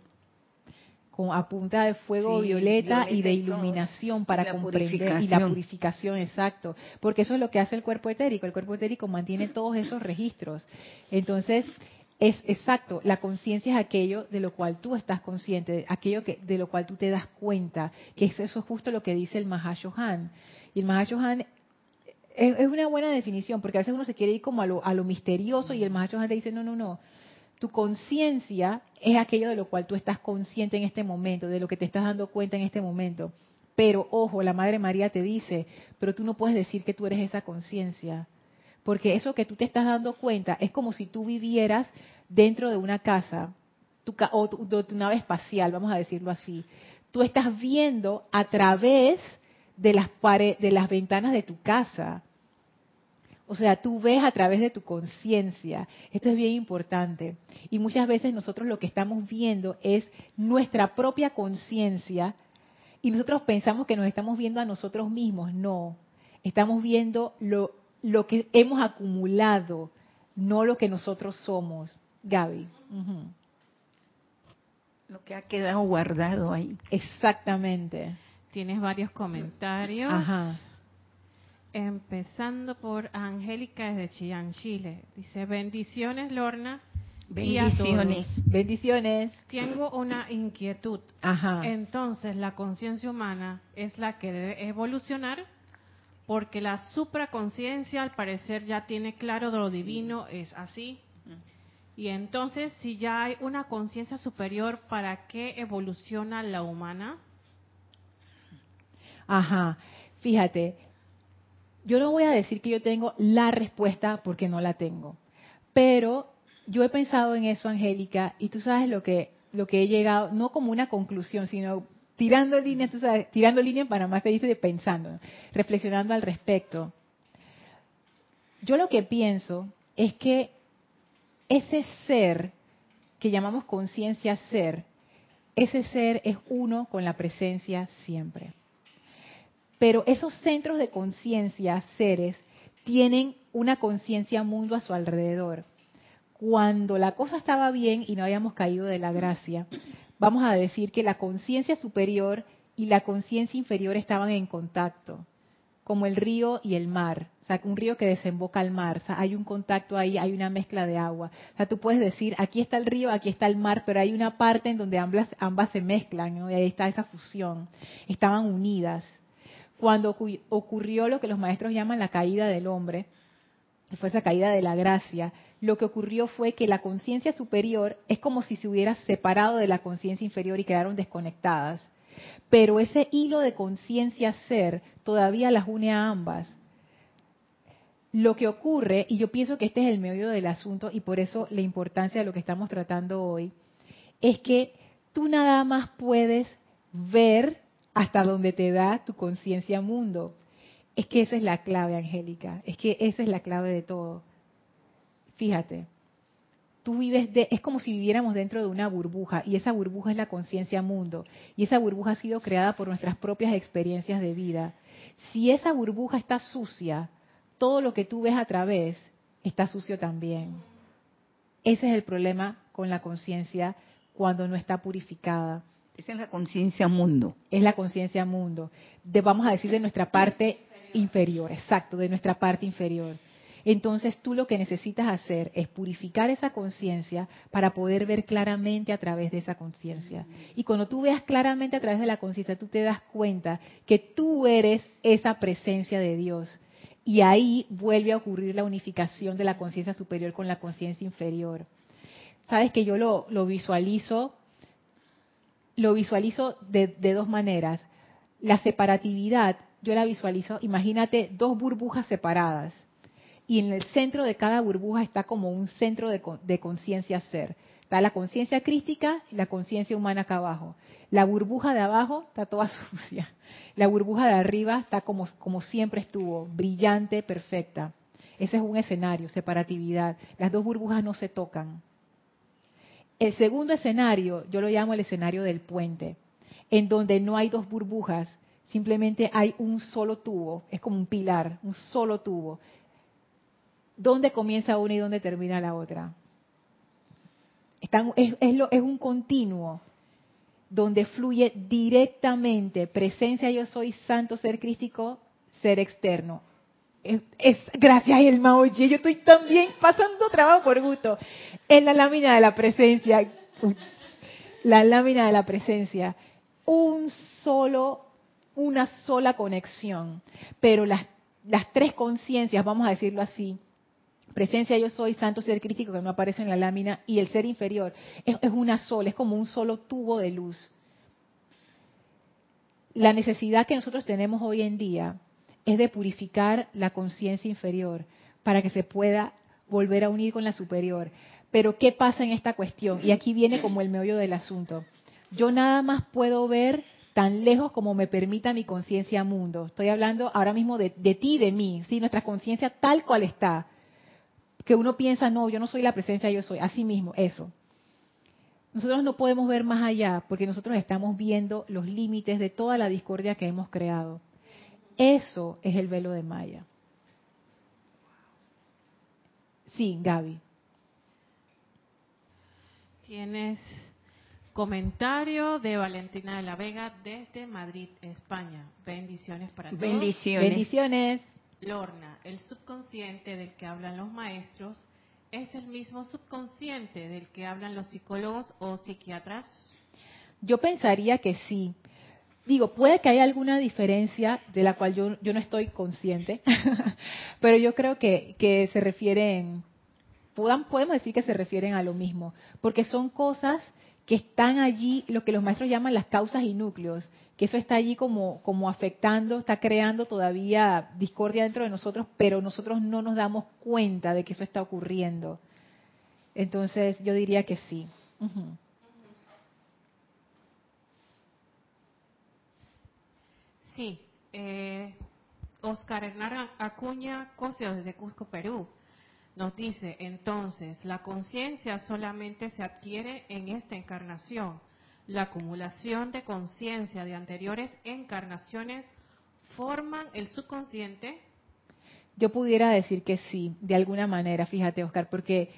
Con a punta de fuego violeta, y de iluminación para comprender y la purificación, exacto. Porque eso es lo que hace el cuerpo etérico. El cuerpo etérico mantiene todos esos registros. Entonces, es exacto, la conciencia es aquello de lo cual tú estás consciente, aquello que, de lo cual tú te das cuenta, que es eso justo lo que dice el Mahashohan. Y el Mahashohan es, es, una buena definición, porque a veces uno se quiere ir como a lo, a lo misterioso y el Mahashohan te dice, no, no, no, tu conciencia es aquello de lo cual tú estás consciente en este momento, de lo que te estás dando cuenta en este momento. Pero ojo, la Madre María te dice, pero tú no puedes decir que tú eres esa conciencia porque eso que tú te estás dando cuenta es como si tú vivieras dentro de una casa tu, o tu, nave espacial, vamos a decirlo así. Tú estás viendo a través de las, de las ventanas de tu casa. O sea, tú ves a través de tu conciencia. Esto es bien importante. Y muchas veces nosotros lo que estamos viendo es nuestra propia conciencia y nosotros pensamos que nos estamos viendo a nosotros mismos. No, estamos viendo lo, lo que hemos acumulado, no lo que nosotros somos. Gaby. Lo que ha quedado guardado ahí. Exactamente. Tienes varios comentarios. Ajá. Empezando por Angélica desde Chillán, Chile. Dice, bendiciones Lorna. Bendiciones. Bendiciones. Tengo una inquietud. Ajá. Entonces, la conciencia humana es la que debe evolucionar porque la supraconciencia al parecer ya tiene claro de lo divino, es así. Y entonces, si ya hay una conciencia superior, ¿para qué evoluciona la humana? Ajá, fíjate, yo no voy a decir que yo tengo la respuesta porque no la tengo, pero yo he pensado en eso, Angélica, y tú sabes lo que lo que he llegado, no como una conclusión, sino tirando líneas, tú sabes, tirando líneas para más se dice pensando, reflexionando al respecto. Yo lo que pienso es que ese ser que llamamos conciencia ser, ese ser es uno con la presencia siempre. Pero esos centros de conciencia, seres, tienen una conciencia mundo a su alrededor. Cuando la cosa estaba bien y no habíamos caído de la gracia, vamos a decir que la conciencia superior y la conciencia inferior estaban en contacto, como el río y el mar. O sea, un río que desemboca al mar. O sea, hay un contacto ahí, hay una mezcla de agua. O sea, tú puedes decir, aquí está el río, aquí está el mar, pero hay una parte en donde ambas, ambas se mezclan, ¿no? Y ahí está esa fusión. Estaban unidas. Cuando ocurrió lo que los maestros llaman la caída del hombre, fue esa caída de la gracia, lo que ocurrió fue que la conciencia superior es como si se hubiera separado de la conciencia inferior y quedaron desconectadas. Pero ese hilo de conciencia ser todavía las une a ambas lo que ocurre, y yo pienso que este es el medio del asunto y por eso la importancia de lo que estamos tratando hoy, es que tú nada más puedes ver hasta donde te da tu conciencia mundo. Es que esa es la clave, Angélica, es que esa es la clave de todo. Fíjate, tú vives de, es como si viviéramos dentro de una burbuja y esa burbuja es la conciencia mundo y esa burbuja ha sido creada por nuestras propias experiencias de vida. Si esa burbuja está sucia, todo lo que tú ves a través está sucio también. Ese es el problema con la conciencia cuando no está purificada. Esa es la conciencia mundo. Es la conciencia mundo. De, vamos a decir de nuestra parte inferior, exacto, de nuestra parte inferior. Entonces tú lo que necesitas hacer es purificar esa conciencia para poder ver claramente a través de esa conciencia. Y cuando tú veas claramente a través de la conciencia, tú te das cuenta que tú eres esa presencia de Dios y ahí vuelve a ocurrir la unificación de la conciencia superior con la conciencia inferior. Sabes que yo lo, visualizo, lo visualizo de, de dos maneras. La separatividad, yo la visualizo, imagínate dos burbujas separadas y en el centro de cada burbuja está como un centro de, de conciencia ser. Está la conciencia crística y la conciencia humana acá abajo. La burbuja de abajo está toda sucia. La burbuja de arriba está como, como siempre estuvo, brillante, perfecta. Ese es un escenario, separatividad. Las dos burbujas no se tocan. El segundo escenario, yo lo llamo el escenario del puente, en donde no hay dos burbujas, simplemente hay un solo tubo, es como un pilar, un solo tubo. ¿Dónde comienza una y dónde termina la otra? es, es un continuo donde fluye directamente presencia yo soy santo ser crístico ser externo. Es, gracias Elma oye yo estoy también pasando trabajo por gusto. En la lámina de la presencia. La lámina de la presencia. Un solo una sola conexión pero las las tres conciencias vamos a decirlo así presencia yo soy, santo ser crítico que no aparece en la lámina, y el ser inferior, es, una sola, es como un solo tubo de luz. La necesidad que nosotros tenemos hoy en día es de purificar la conciencia inferior para que se pueda volver a unir con la superior. Pero ¿qué pasa en esta cuestión? Y aquí viene como el meollo del asunto. Yo nada más puedo ver tan lejos como me permita mi conciencia mundo. Estoy hablando ahora mismo de, ti de mí, ¿sí? nuestra conciencia tal cual está. Que uno piensa, no, yo no soy la presencia, yo soy. Así mismo, eso. Nosotros no podemos ver más allá porque nosotros estamos viendo los límites de toda la discordia que hemos creado. Eso es el velo de Maya. Sí, Gaby. Tienes comentario de Valentina de la Vega desde Madrid, España. Bendiciones para todos. Bendiciones. Bendiciones. Lorna, el subconsciente del que hablan los maestros es el mismo subconsciente del que hablan los psicólogos o psiquiatras. Yo pensaría que sí. Digo, puede que haya alguna diferencia de la cual yo, yo no estoy consciente, pero yo creo que, que se refieren, puedan, podemos decir que se refieren a lo mismo, porque son cosas que están allí, lo que los maestros llaman las causas y núcleos, que eso está allí como, como afectando, está creando todavía discordia dentro de nosotros, pero nosotros no nos damos cuenta de que eso está ocurriendo. Entonces, yo diría que sí. Ujú. Sí, eh, Oscar Hernán Acuña Cosio desde Cusco, Perú, nos dice, entonces, la conciencia solamente se adquiere en esta encarnación. La acumulación de conciencia de anteriores encarnaciones forman el subconsciente. Yo pudiera decir que sí, de alguna manera, fíjate, Oscar, porque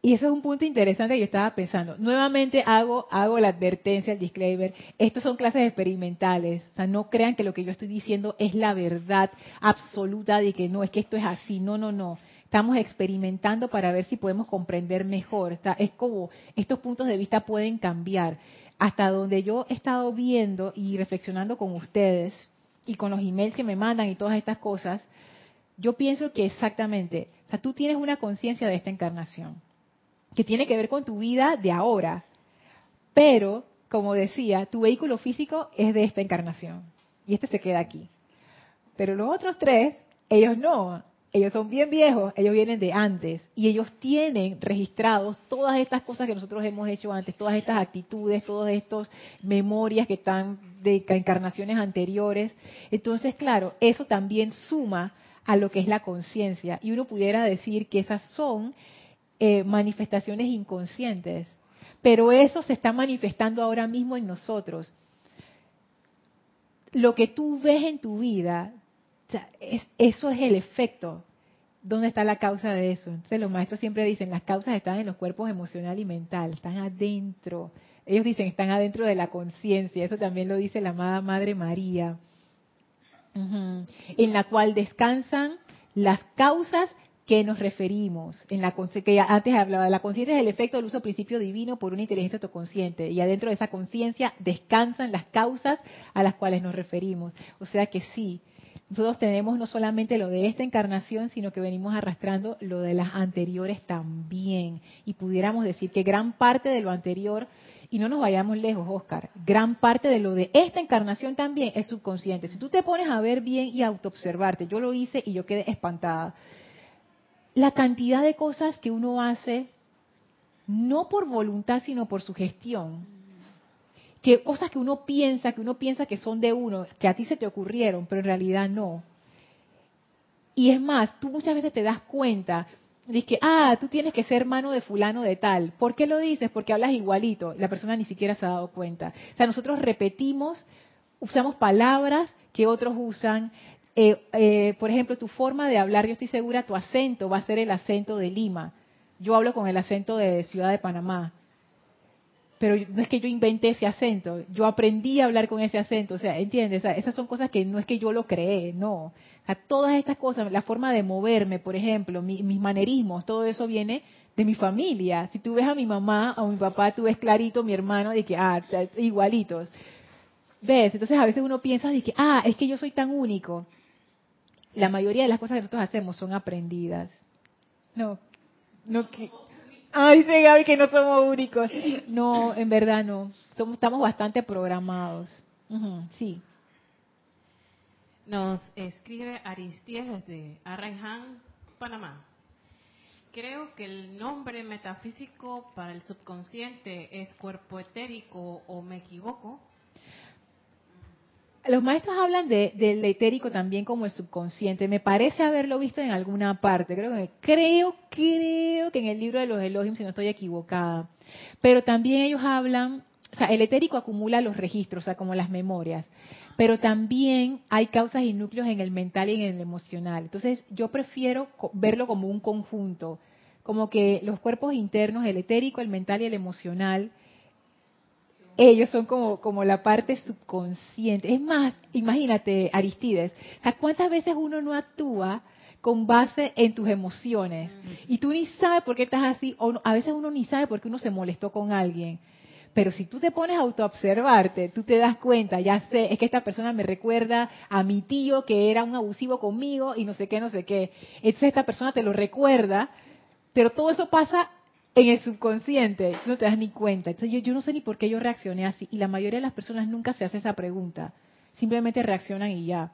y eso es un punto interesante que yo estaba pensando. Nuevamente hago, hago la advertencia, el disclaimer. Estos son clases experimentales. O sea, no crean que lo que yo estoy diciendo es la verdad absoluta de que no, es que esto es así. No, no, no. Estamos experimentando para ver si podemos comprender mejor. Es como estos puntos de vista pueden cambiar. Hasta donde yo he estado viendo y reflexionando con ustedes y con los emails que me mandan y todas estas cosas, yo pienso que exactamente, o sea, tú tienes una conciencia de esta encarnación que tiene que ver con tu vida de ahora. Pero, como decía, tu vehículo físico es de esta encarnación. Y este se queda aquí. Pero los otros tres, ellos no. Ellos son bien viejos, ellos vienen de antes. Y ellos tienen registrados todas estas cosas que nosotros hemos hecho antes, todas estas actitudes, todas estas memorias que están de encarnaciones anteriores. Entonces, claro, eso también suma a lo que es la conciencia. Y uno pudiera decir que esas son eh, manifestaciones inconscientes. Pero eso se está manifestando ahora mismo en nosotros. Lo que tú ves en tu vida, sea, es, eso es el efecto. ¿Dónde está la causa de eso? Entonces los maestros siempre dicen, las causas están en los cuerpos emocional y mental, están adentro. Ellos dicen, están adentro de la conciencia. Eso también lo dice la amada Madre María. En la cual descansan las causas que nos referimos, en la que antes hablaba, la conciencia es el efecto del uso principio divino por una inteligencia autoconsciente y adentro de esa conciencia descansan las causas a las cuales nos referimos. O sea que sí, nosotros tenemos no solamente lo de esta encarnación, sino que venimos arrastrando lo de las anteriores también. Y pudiéramos decir que gran parte de lo anterior, y no nos vayamos lejos, Oscar, gran parte de lo de esta encarnación también es subconsciente. Si tú te pones a ver bien y a autoobservarte, yo lo hice y yo quedé espantada la cantidad de cosas que uno hace no por voluntad sino por su gestión que cosas que uno piensa que uno piensa que son de uno que a ti se te ocurrieron pero en realidad no y es más tú muchas veces te das cuenta Dices que, ah, tú tienes que ser hermano de fulano de tal. ¿Por qué lo dices? Porque hablas igualito. La persona ni siquiera se ha dado cuenta. O sea, nosotros repetimos, usamos palabras que otros usan, eh, eh, por ejemplo, tu forma de hablar, yo estoy segura, tu acento va a ser el acento de Lima. Yo hablo con el acento de Ciudad de Panamá. Pero no es que yo inventé ese acento, yo aprendí a hablar con ese acento. O sea, ¿entiendes? esas son cosas que no es que yo lo creé, no. O sea, todas estas cosas, la forma de moverme, por ejemplo, mis manerismos, todo eso viene de mi familia. Si tú ves a mi mamá o mi papá, tú ves clarito mi hermano de que, ah, igualitos. ¿Ves? Entonces a veces uno piensa de que, ah, es que yo soy tan único la mayoría de las cosas que nosotros hacemos son aprendidas. No, no que... Ay, dice Gaby que no somos únicos. No, en verdad no. Somos, estamos bastante programados. Ujú, sí. Nos escribe Aristides desde Arraiján, Panamá. creo que el nombre metafísico para el subconsciente es cuerpo etérico o me equivoco. Los maestros hablan de, del etérico también como el subconsciente. Me parece haberlo visto en alguna parte. Creo que creo, creo que en el libro de los Elohim, si no estoy equivocada. Pero también ellos hablan, o sea, el etérico acumula los registros, o sea, como las memorias. Pero también hay causas y núcleos en el mental y en el emocional. Entonces, yo prefiero verlo como un conjunto, como que los cuerpos internos, el etérico, el mental y el emocional, ellos son como, como la parte subconsciente. Es más, imagínate, Aristides, ¿cuántas veces uno no actúa con base en tus emociones? Y tú ni sabes por qué estás así, o a veces uno ni sabe por qué uno se molestó con alguien. Pero si tú te pones a autoobservarte, tú te das cuenta, ya sé, es que esta persona me recuerda a mi tío que era un abusivo conmigo y no sé qué, no sé qué. Entonces esta persona te lo recuerda, pero todo eso pasa en el subconsciente, no te das ni cuenta. Entonces yo, yo no sé ni por qué yo reaccioné así. Y la mayoría de las personas nunca se hace esa pregunta. Simplemente reaccionan y ya.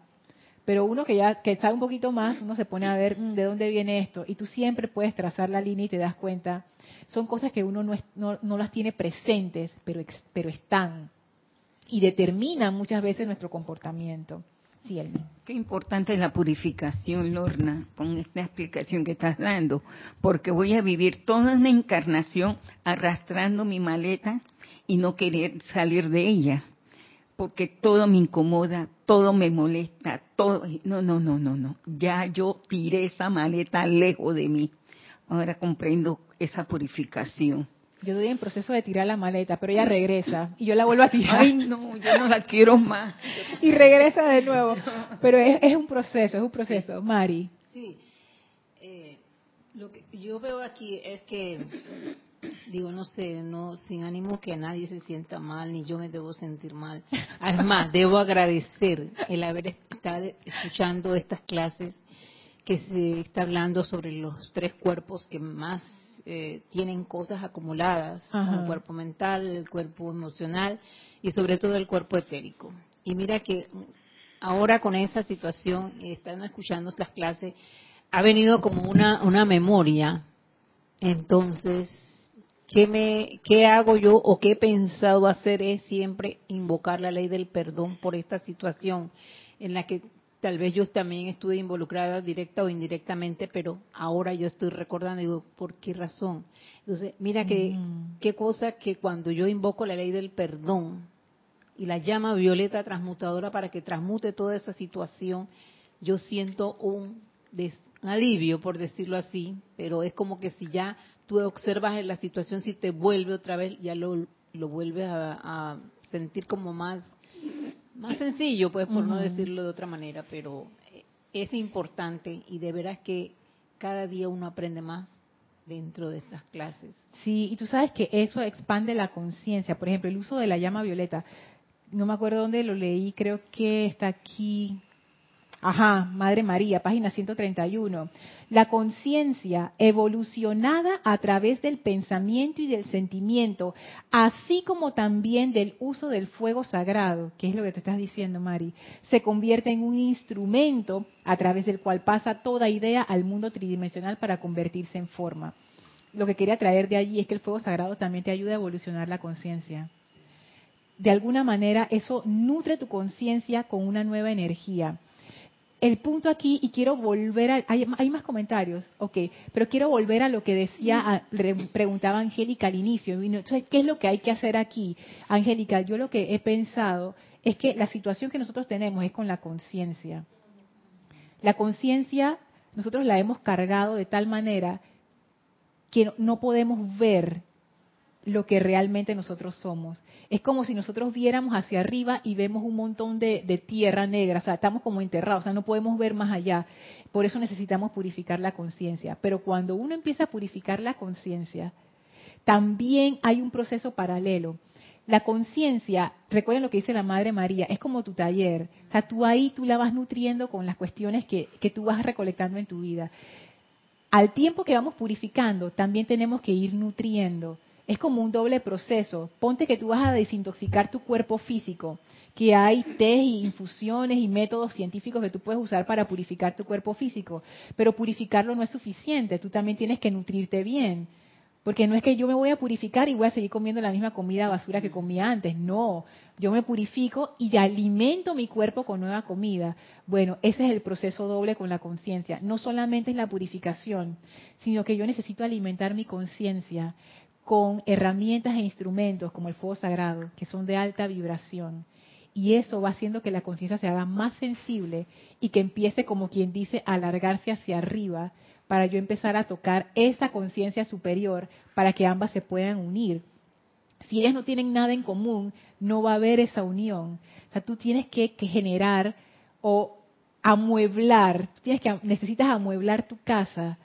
Pero uno que ya que sabe un poquito más, uno se pone a ver mm, de dónde viene esto. Y tú siempre puedes trazar la línea y te das cuenta. Son cosas que uno no, no, no las tiene presentes, pero, pero están. Y determinan muchas veces nuestro comportamiento. Qué importante es la purificación, Lorna, con esta explicación que estás dando, porque voy a vivir toda una encarnación arrastrando mi maleta y no querer salir de ella, porque todo me incomoda, todo me molesta, todo, no, no, no, no, no, ya yo tiré esa maleta lejos de mí. Ahora comprendo esa purificación. Yo estoy en proceso de tirar la maleta, pero ella regresa y yo la vuelvo a tirar. Ay, no, yo no la quiero más. y regresa de nuevo. Pero es, un proceso, es un proceso. Mari. Sí. Eh, lo que yo veo aquí es que, digo, no sé, no sin ánimo que nadie se sienta mal, ni yo me debo sentir mal. Además, debo agradecer el haber estado escuchando estas clases que se está hablando sobre los tres cuerpos que más eh, tienen cosas acumuladas, como el cuerpo mental, el cuerpo emocional y sobre todo el cuerpo etérico. Y mira que ahora con esa situación, estando escuchando estas clases, ha venido como una, una memoria. Entonces, ¿qué, me, ¿qué hago yo o qué he pensado hacer es siempre invocar la ley del perdón por esta situación en la que tal vez yo también estuve involucrada directa o indirectamente, pero ahora yo estoy recordando, digo, ¿por qué razón? Entonces, mira que, mm. qué cosa que cuando yo invoco la ley del perdón y la llama violeta transmutadora para que transmute toda esa situación, yo siento un, alivio, por decirlo así, pero es como que si ya tú observas en la situación, si te vuelve otra vez, ya lo, lo vuelves a sentir como más más sencillo, pues por no decirlo de otra manera, pero es importante y de veras que cada día uno aprende más dentro de estas clases. Sí, y tú sabes que eso expande la conciencia. Por ejemplo, el uso de la llama violeta. No me acuerdo dónde lo leí, creo que está aquí Ajá, Madre María, página 131. La conciencia evolucionada a través del pensamiento y del sentimiento, así como también del uso del fuego sagrado, que es lo que te estás diciendo, Mari, se convierte en un instrumento a través del cual pasa toda idea al mundo tridimensional para convertirse en forma. Lo que quería traer de allí es que el fuego sagrado también te ayuda a evolucionar la conciencia. De alguna manera eso nutre tu conciencia con una nueva energía el punto aquí, y quiero volver a, hay, más comentarios, ok, pero quiero volver a lo que decía, preguntaba Angélica al inicio. Entonces, ¿qué es lo que hay que hacer aquí? Angélica, yo lo que he pensado es que la situación que nosotros tenemos es con la conciencia. La conciencia, nosotros la hemos cargado de tal manera que no podemos ver lo que realmente nosotros somos. Es como si nosotros viéramos hacia arriba y vemos un montón de, tierra negra, o sea, estamos como enterrados, o sea, no podemos ver más allá. Por eso necesitamos purificar la conciencia. Pero cuando uno empieza a purificar la conciencia, también hay un proceso paralelo. La conciencia, recuerden lo que dice la Madre María, es como tu taller. O sea, tú ahí tú la vas nutriendo con las cuestiones que, que tú vas recolectando en tu vida. Al tiempo que vamos purificando, también tenemos que ir nutriendo es como un doble proceso. Ponte que tú vas a desintoxicar tu cuerpo físico, que hay té y infusiones y métodos científicos que tú puedes usar para purificar tu cuerpo físico, pero purificarlo no es suficiente, tú también tienes que nutrirte bien. Porque no es que yo me voy a purificar y voy a seguir comiendo la misma comida basura que comía antes. No, yo me purifico y alimento mi cuerpo con nueva comida. Bueno, ese es el proceso doble con la conciencia. No solamente es la purificación, sino que yo necesito alimentar mi conciencia con herramientas e instrumentos como el fuego sagrado, que son de alta vibración. Y eso va haciendo que la conciencia se haga más sensible y que empiece, como quien dice, a alargarse hacia arriba para yo empezar a tocar esa conciencia superior para que ambas se puedan unir. Si ellas no tienen nada en común, no va a haber esa unión. O sea, tú tienes que, generar o amueblar, tienes que, necesitas amueblar tu casa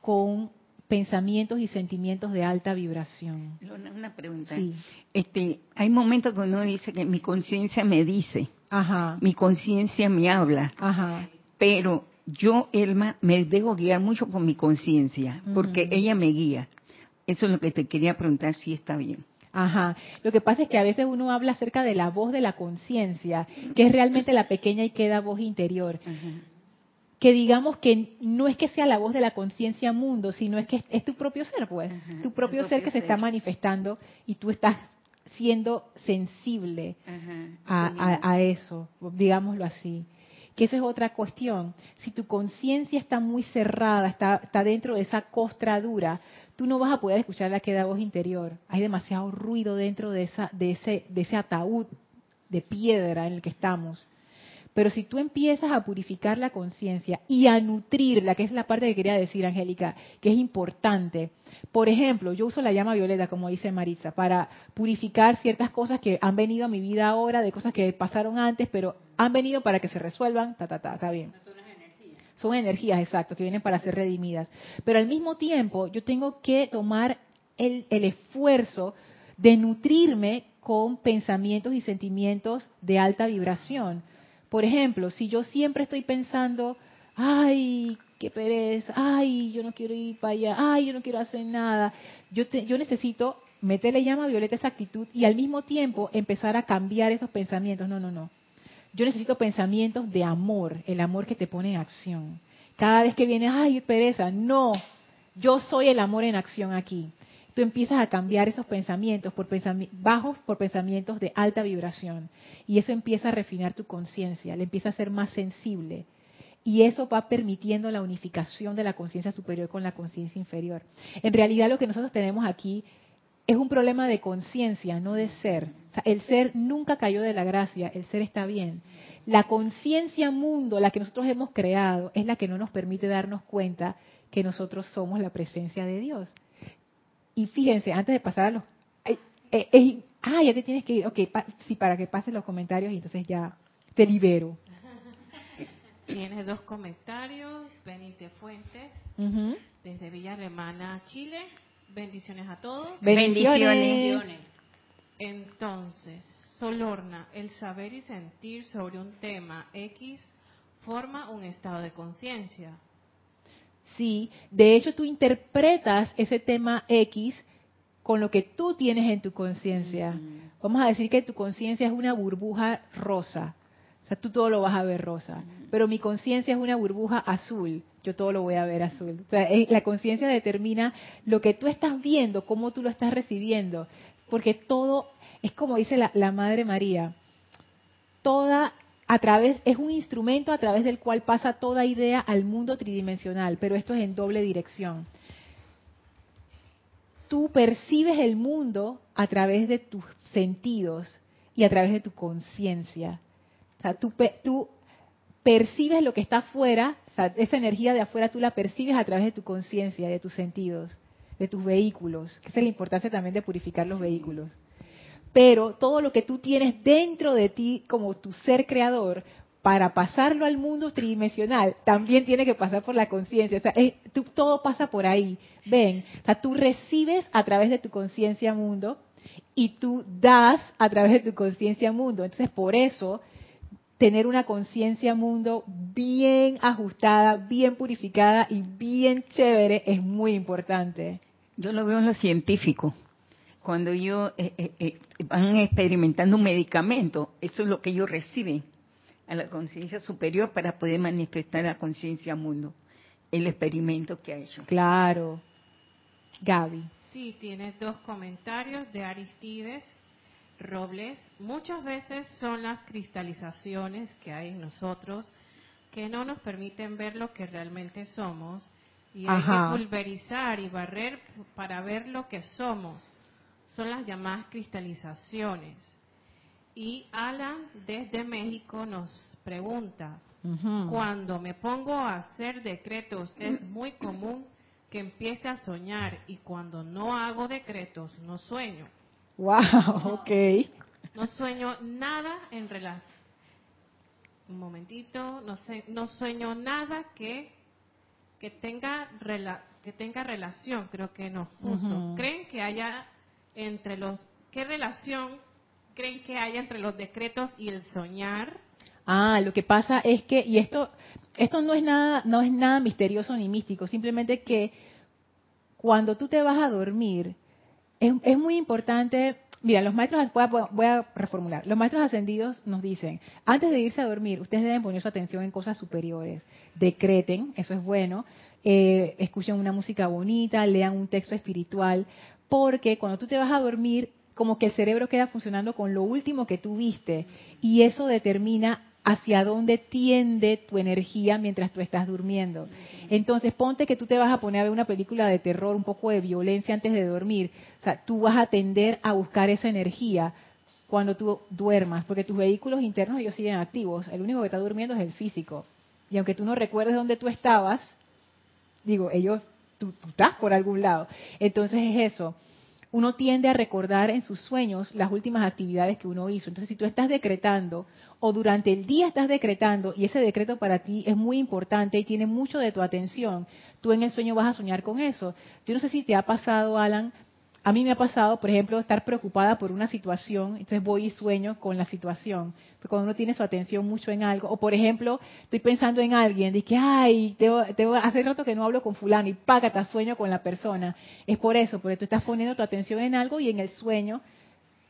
con pensamientos y sentimientos de alta vibración. Una pregunta. Este, hay momentos que uno dice que mi conciencia me dice, Ajá. mi conciencia me habla, Ajá. pero yo, Elma, me dejo guiar mucho por mi conciencia, porque ella me guía. Eso es lo que te quería preguntar si está bien. Ajá. Lo que pasa es que a veces uno habla acerca de la voz de la conciencia, que es realmente la pequeña y queda voz interior. Que digamos que no es que sea la voz de la conciencia mundo, sino es que es, tu propio ser, pues. tu propio, ser que se está manifestando y tú estás siendo sensible a, eso, digámoslo así que esa es otra cuestión. Si tu conciencia está muy cerrada, está, está, dentro de esa costra dura, tú no vas a poder escuchar la queda voz interior. Hay demasiado ruido dentro de, esa, de, ese, de ese ataúd de piedra en el que estamos. Pero si tú empiezas a purificar la conciencia y a nutrirla, que es la parte que quería decir, Angélica, que es importante. Por ejemplo, yo uso la llama violeta, como dice Maritza, para purificar ciertas cosas que han venido a mi vida ahora, de cosas que pasaron antes, pero han venido para que se resuelvan, ta, ta, ta, está bien. Son energías, exacto, que vienen para ser redimidas. Pero al mismo tiempo, yo tengo que tomar el, el esfuerzo de nutrirme con pensamientos y sentimientos de alta vibración por ejemplo, si yo siempre estoy pensando, ay, qué pereza, ay, yo no quiero ir para allá, ay, yo no quiero hacer nada, yo, yo necesito meterle llama a Violeta esa actitud y al mismo tiempo empezar a cambiar esos pensamientos. No, no, no. Yo necesito pensamientos de amor, el amor que te pone en acción. Cada vez que viene, ay, pereza, no, yo soy el amor en acción aquí tú empiezas a cambiar esos pensamientos por bajos por pensamientos de alta vibración. Y eso empieza a refinar tu conciencia, le empieza a ser más sensible. Y eso va permitiendo la unificación de la conciencia superior con la conciencia inferior. En realidad lo que nosotros tenemos aquí es un problema de conciencia, no de ser. el ser nunca cayó de la gracia, el ser está bien. La conciencia mundo, la que nosotros hemos creado, es la que no nos permite darnos cuenta que nosotros somos la presencia de Dios. Y fíjense, antes de pasar a los... Eh, ah, ya te tienes que ir. Ok, sí, para que pasen los comentarios y entonces ya te libero. Tienes dos comentarios. Benite Fuentes, desde Villa Alemana, Chile. Bendiciones a todos. Bendiciones. Entonces, Solorna, el saber y sentir sobre un tema X forma un estado de conciencia. Sí, de hecho tú interpretas ese tema X con lo que tú tienes en tu conciencia. Vamos a decir que tu conciencia es una burbuja rosa. O sea, tú todo lo vas a ver rosa. Pero mi conciencia es una burbuja azul. Yo todo lo voy a ver azul. O sea, la conciencia determina lo que tú estás viendo, cómo tú lo estás recibiendo. Porque todo, es como dice la, la Madre María, toda a través, es un instrumento a través del cual pasa toda idea al mundo tridimensional, pero esto es en doble dirección. Tú percibes el mundo a través de tus sentidos y a través de tu conciencia. Tú, percibes lo que está afuera, esa energía de afuera tú la percibes a través de tu conciencia, de tus sentidos, de tus vehículos, que es la importancia también de purificar los vehículos pero todo lo que tú tienes dentro de ti como tu ser creador, para pasarlo al mundo tridimensional, también tiene que pasar por la conciencia. O sea, todo pasa por ahí. Ven, o sea, tú recibes a través de tu conciencia mundo y tú das a través de tu conciencia mundo. Entonces, por eso, tener una conciencia mundo bien ajustada, bien purificada y bien chévere es muy importante. Yo lo veo en lo científico cuando ellos eh, eh, eh, van experimentando un medicamento, eso es lo que ellos reciben a la conciencia superior para poder manifestar la conciencia mundo, el experimento que ha hecho. Claro. Gaby. Sí, tienes dos comentarios de Aristides Robles. Muchas veces son las cristalizaciones que hay en nosotros que no nos permiten ver lo que realmente somos y hay Ajá. que pulverizar y barrer para ver lo que somos. Son las llamadas cristalizaciones. Y Alan desde México nos pregunta, cuando me pongo a hacer decretos es muy común que empiece a soñar y cuando no hago decretos no sueño. Wow, ok. No sueño nada en relación. Un momentito, no sé, no sueño nada que que tenga rela- que tenga relación, creo que nos puso. ¿Creen que haya entre los qué relación creen que haya entre los decretos y el soñar? Ah, lo que pasa es que, y esto, esto no es nada, no es nada misterioso ni místico, simplemente que cuando tú te vas a dormir, es, es muy importante, mira, los maestros, voy a, voy a reformular, los maestros ascendidos nos dicen, antes de irse a dormir, ustedes deben poner su atención en cosas superiores, decreten, eso es bueno, eh, escuchen una música bonita, lean un texto espiritual, porque cuando tú te vas a dormir, como que el cerebro queda funcionando con lo último que tú viste, y eso determina hacia dónde tiende tu energía mientras tú estás durmiendo. Entonces, ponte que tú te vas a poner a ver una película de terror, un poco de violencia antes de dormir. O sea, tú vas a tender a buscar esa energía cuando tú duermas, porque tus vehículos internos ellos siguen activos. El único que está durmiendo es el físico. Y aunque tú no recuerdes dónde tú estabas, digo, ellos, tú, estás por algún lado. Entonces es eso uno tiende a recordar en sus sueños las últimas actividades que uno hizo. Entonces, si tú estás decretando o durante el día estás decretando y ese decreto para ti es muy importante y tiene mucho de tu atención, tú en el sueño vas a soñar con eso. Yo no sé si te ha pasado, Alan, a mí me ha pasado, por ejemplo, estar preocupada por una situación, entonces voy y sueño con la situación. Porque cuando uno tiene su atención mucho en algo, o por ejemplo, estoy pensando en alguien, de que, ay, debo, debo- hace rato que no hablo con fulano y págata, sueño con la persona. Es por eso, porque tú estás poniendo tu atención en algo y en el sueño,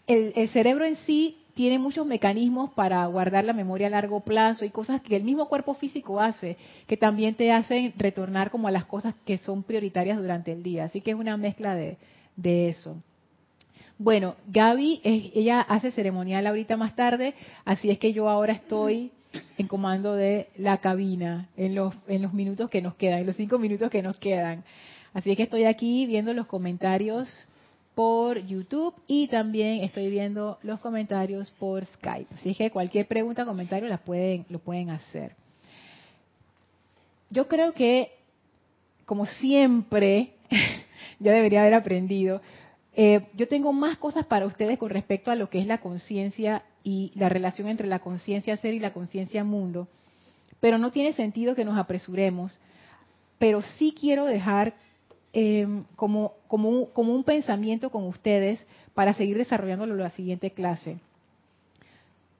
el, el cerebro en sí tiene muchos mecanismos para guardar la memoria a largo plazo y cosas que el mismo cuerpo físico hace, que también te hacen retornar como a las cosas que son prioritarias durante el día. Así que es una mezcla de, de eso. Bueno, Gaby, ella hace ceremonial ahorita más tarde, así es que yo ahora estoy en comando de la cabina en los, en los minutos que nos quedan, en los cinco minutos que nos quedan. Así es que estoy aquí viendo los comentarios por YouTube y también estoy viendo los comentarios por Skype. Así es que cualquier pregunta o comentario pueden, lo pueden hacer. Yo creo que, como siempre, ya debería haber aprendido, eh, yo tengo más cosas para ustedes con respecto a lo que es la conciencia y la relación entre la conciencia ser y la conciencia mundo, pero no tiene sentido que nos apresuremos, pero sí quiero dejar eh, como, un, pensamiento con ustedes para seguir desarrollándolo en la siguiente clase.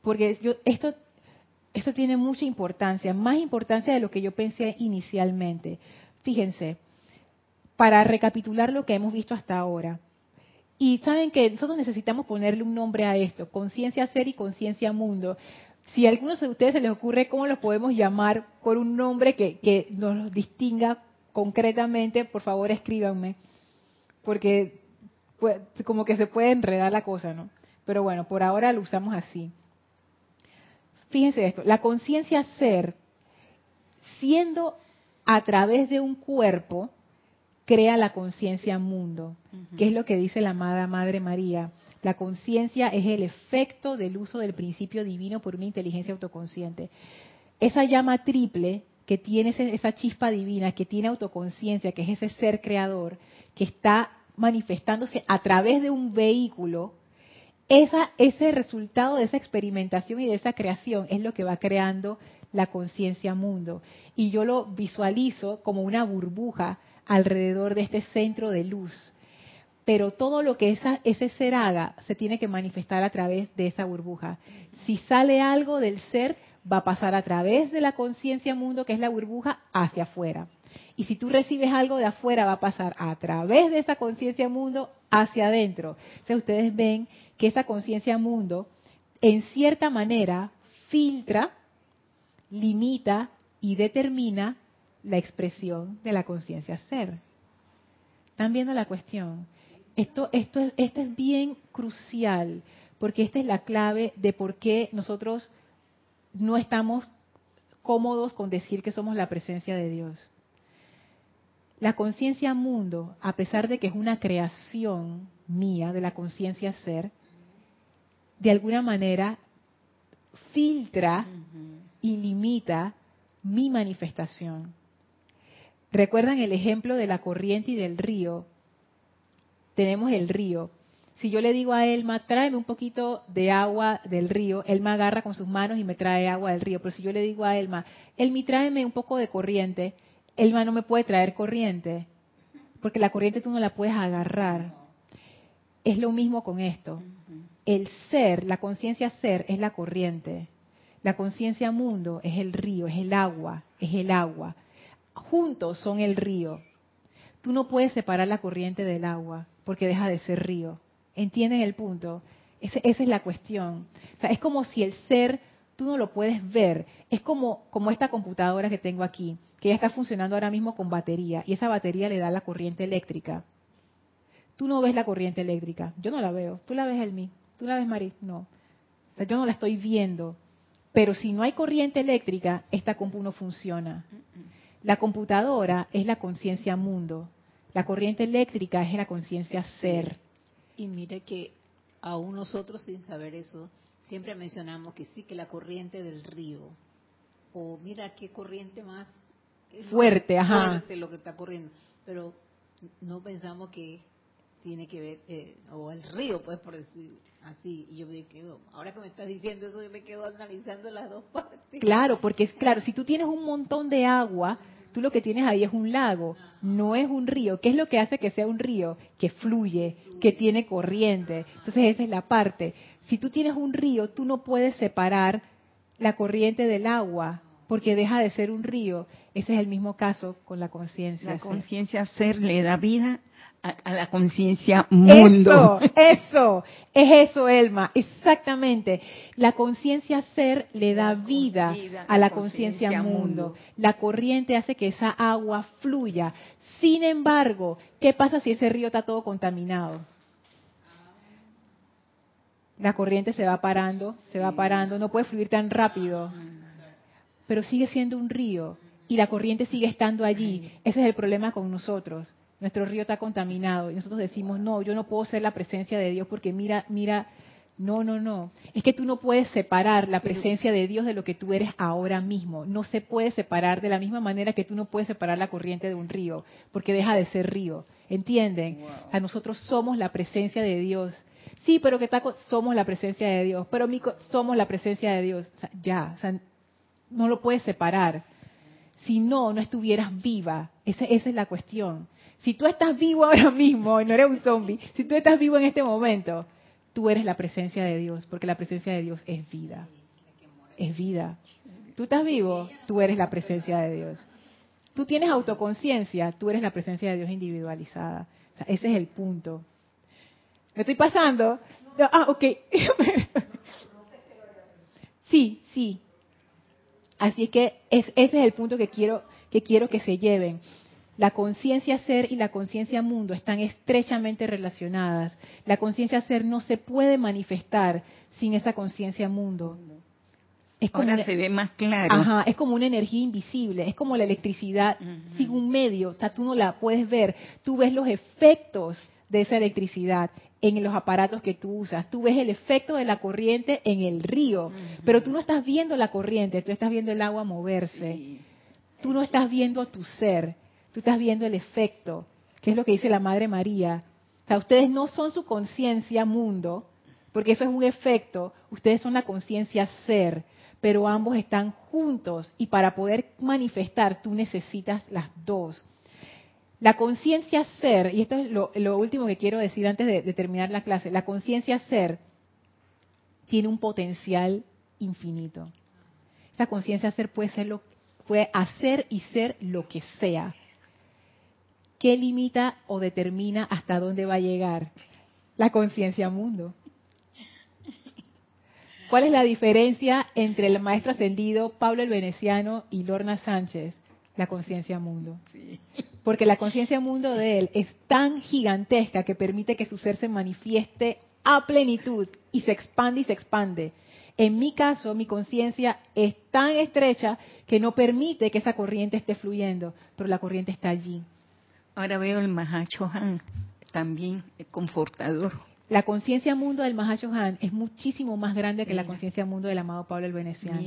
Porque yo, esto tiene mucha importancia, más importancia de lo que yo pensé inicialmente. Fíjense, para recapitular lo que hemos visto hasta ahora. Y saben que nosotros necesitamos ponerle un nombre a esto, conciencia ser y conciencia mundo. Si a algunos de ustedes se les ocurre cómo los podemos llamar por un nombre que, nos distinga concretamente, por favor escríbanme, porque como que se puede enredar la cosa, ¿no? Pero bueno, por ahora lo usamos así. Fíjense esto, la conciencia ser, siendo a través de un cuerpo, crea la conciencia mundo, que es lo que dice la amada Madre María. La conciencia es el efecto del uso del principio divino por una inteligencia autoconsciente. Esa llama triple que tiene ese- esa chispa divina, que tiene autoconciencia, que es ese ser creador, que está manifestándose a través de un vehículo, esa, ese resultado de esa experimentación y de esa creación es lo que va creando la conciencia mundo. Y yo lo visualizo como una burbuja alrededor de este centro de luz. Pero todo lo que esa, ese ser haga se tiene que manifestar a través de esa burbuja. Si sale algo del ser, va a pasar a través de la conciencia mundo, que es la burbuja, hacia afuera. Y si tú recibes algo de afuera, va a pasar a través de esa conciencia mundo hacia adentro. O sea, ustedes ven que esa conciencia mundo, en cierta manera, filtra, limita y determina la expresión de la conciencia ser. ¿Están viendo la cuestión? Esto, esto, esto es bien crucial, porque esta es la clave de por qué nosotros no estamos cómodos con decir que somos la presencia de Dios. La conciencia mundo, a pesar de que es una creación mía de la conciencia ser, de alguna manera filtra y limita mi manifestación. ¿Recuerdan el ejemplo de la corriente y del río? Tenemos el río. Si yo le digo a Elma, tráeme un poquito de agua del río, Elma agarra con sus manos y me trae agua del río. Pero si yo le digo a Elma, Elmi, tráeme un poco de corriente, Elma no me puede traer corriente, porque la corriente tú no la puedes agarrar. Es lo mismo con esto. El ser, la conciencia ser, es la corriente. La conciencia mundo es el río, es el agua, es el agua. Juntos son el río. Tú no puedes separar la corriente del agua porque deja de ser río. ¿Entienden el punto? esa es la cuestión. es como si el ser tú no lo puedes ver. Es como, como esta computadora que tengo aquí, que ya está funcionando ahora mismo con batería y esa batería le da la corriente eléctrica. Tú no ves la corriente eléctrica, yo no la veo. ¿Tú la ves, Elmi? ¿Tú la ves, Mari? No. Yo no la estoy viendo. Pero si no hay corriente eléctrica, esta compu no funciona. La computadora es la conciencia mundo. La corriente eléctrica es la conciencia ser. Y mire que aún nosotros sin saber eso, siempre mencionamos que sí, que la corriente del río, o mira qué corriente más fuerte, ajá. fuerte lo que está corriendo, pero no pensamos que tiene que ver, eh, o el río, pues por decir así, y yo me quedo, ahora que me estás diciendo eso, yo me quedo analizando las dos partes. Claro, porque es claro, si tú tienes un montón de agua, tú lo que tienes ahí es un lago, no es un río. ¿Qué es lo que hace que sea un río? Que fluye, que tiene corriente. Entonces esa es la parte. Si tú tienes un río, tú no puedes separar la corriente del agua porque deja de ser un río. Ese es el mismo caso con la conciencia. La conciencia ser le da vida a, la conciencia mundo. Eso, eso, es eso, Elma, exactamente. La conciencia ser le da vida, a la conciencia mundo. La corriente hace que esa agua fluya. Sin embargo, ¿qué pasa si ese río está todo contaminado? La corriente se va parando, se va parando, no puede fluir tan rápido, pero sigue siendo un río y la corriente sigue estando allí. Ese es el problema con nosotros nuestro río está contaminado y nosotros decimos, no, yo no puedo ser la presencia de Dios porque mira, mira, no, no, no. Es que tú no puedes separar la presencia de Dios de lo que tú eres ahora mismo. No se puede separar de la misma manera que tú no puedes separar la corriente de un río, porque deja de ser río. ¿Entienden? A nosotros somos la presencia de Dios. Sí, pero que está, somos la presencia de Dios. Pero somos la presencia de Dios. ya, o sea, no lo puedes separar. Si no, no estuvieras viva. esa es la cuestión. Si tú estás vivo ahora mismo, no eres un zombie, si tú estás vivo en este momento, tú eres la presencia de Dios, porque la presencia de Dios es vida. Es vida. Tú estás vivo, tú eres la presencia de Dios. Tú tienes autoconciencia, tú eres la presencia de Dios individualizada. ese es el punto. ¿Me estoy pasando? Ah, ok. sí, sí. Así es que ese es el punto que quiero que quiero que se lleven. La conciencia ser y la conciencia mundo están estrechamente relacionadas. La conciencia ser no se puede manifestar sin esa conciencia mundo. Es como Ahora se ve más claro. Ajá, es como una energía invisible, es como la electricidad sin un medio, o sea, tú no la puedes ver, tú ves los efectos de esa electricidad en los aparatos que tú usas, tú ves el efecto de la corriente en el río, pero tú no estás viendo la corriente, tú estás viendo el agua moverse, tú no estás viendo a tu ser. Tú estás viendo el efecto, que es lo que dice la Madre María. O sea, ustedes no son su conciencia mundo, porque eso es un efecto, ustedes son la conciencia ser, pero ambos están juntos y para poder manifestar tú necesitas las dos. La conciencia ser, y esto es lo, último que quiero decir antes de, terminar la clase, la conciencia ser tiene un potencial infinito. Esa conciencia ser puede ser lo puede hacer y ser lo que sea. ¿Qué limita o determina hasta dónde va a llegar? La conciencia mundo. ¿Cuál es la diferencia entre el maestro ascendido Pablo el Veneciano y Lorna Sánchez? La conciencia mundo. Porque la conciencia mundo de él es tan gigantesca que permite que su ser se manifieste a plenitud y se expande y se expande. En mi caso, mi conciencia es tan estrecha que no permite que esa corriente esté fluyendo, pero la corriente está allí. Ahora veo el Mahachohan también confortador. La conciencia mundo del Mahashohan es muchísimo más grande que la conciencia mundo del amado Pablo el Veneciano.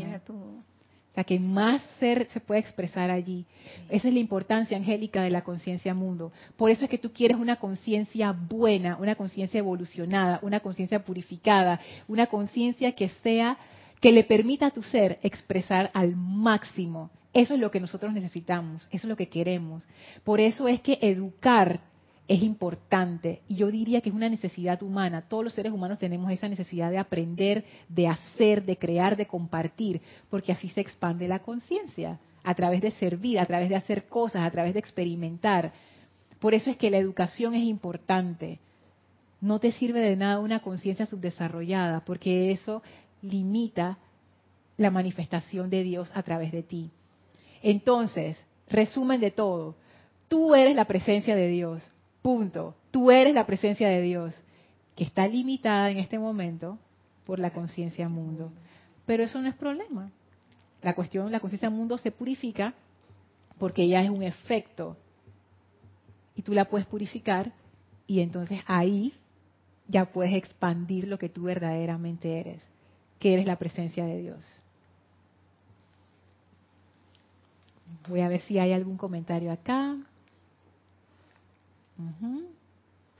Sea, que más ser se puede expresar allí. Esa es la importancia angélica de la conciencia mundo. Por eso es que tú quieres una conciencia buena, una conciencia evolucionada, una conciencia purificada, una conciencia que sea, que le permita a tu ser expresar al máximo. Eso es lo que nosotros necesitamos, eso es lo que queremos. Por eso es que educar es importante y yo diría que es una necesidad humana. Todos los seres humanos tenemos esa necesidad de aprender, de hacer, de crear, de compartir, porque así se expande la conciencia, a través de servir, a través de hacer cosas, a través de experimentar. Por eso es que la educación es importante. No te sirve de nada una conciencia subdesarrollada, porque eso limita la manifestación de Dios a través de ti. Entonces, resumen de todo, tú eres la presencia de Dios, Punto. Tú eres la presencia de Dios, que está limitada en este momento por la conciencia mundo. Pero eso no es problema. La cuestión, la conciencia mundo se purifica porque ya es un efecto. Y tú la puedes purificar y entonces ahí ya puedes expandir lo que tú verdaderamente eres, que eres la presencia de Dios. Voy a ver si hay algún comentario acá.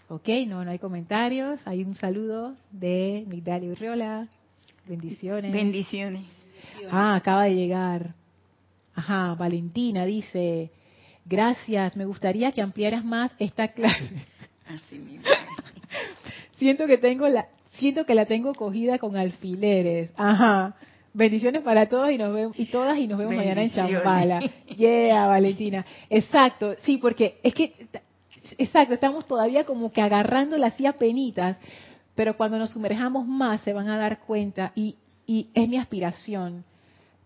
Ok, no, no hay comentarios. Hay un saludo de Migdalia Urriola. Bendiciones. Bendiciones. Ah, acaba de llegar. Ajá, Valentina dice, gracias, me gustaría que ampliaras más esta clase. Así mismo. siento que tengo la, siento que la tengo cogida con alfileres. Ajá. Bendiciones para todos y nos vemos y todas y nos vemos mañana en Chambala. Yeah, Valentina. Exacto, sí, porque es que exacto, estamos todavía como que agarrando las penitas, pero cuando nos sumerjamos más se van a dar cuenta y, y es mi aspiración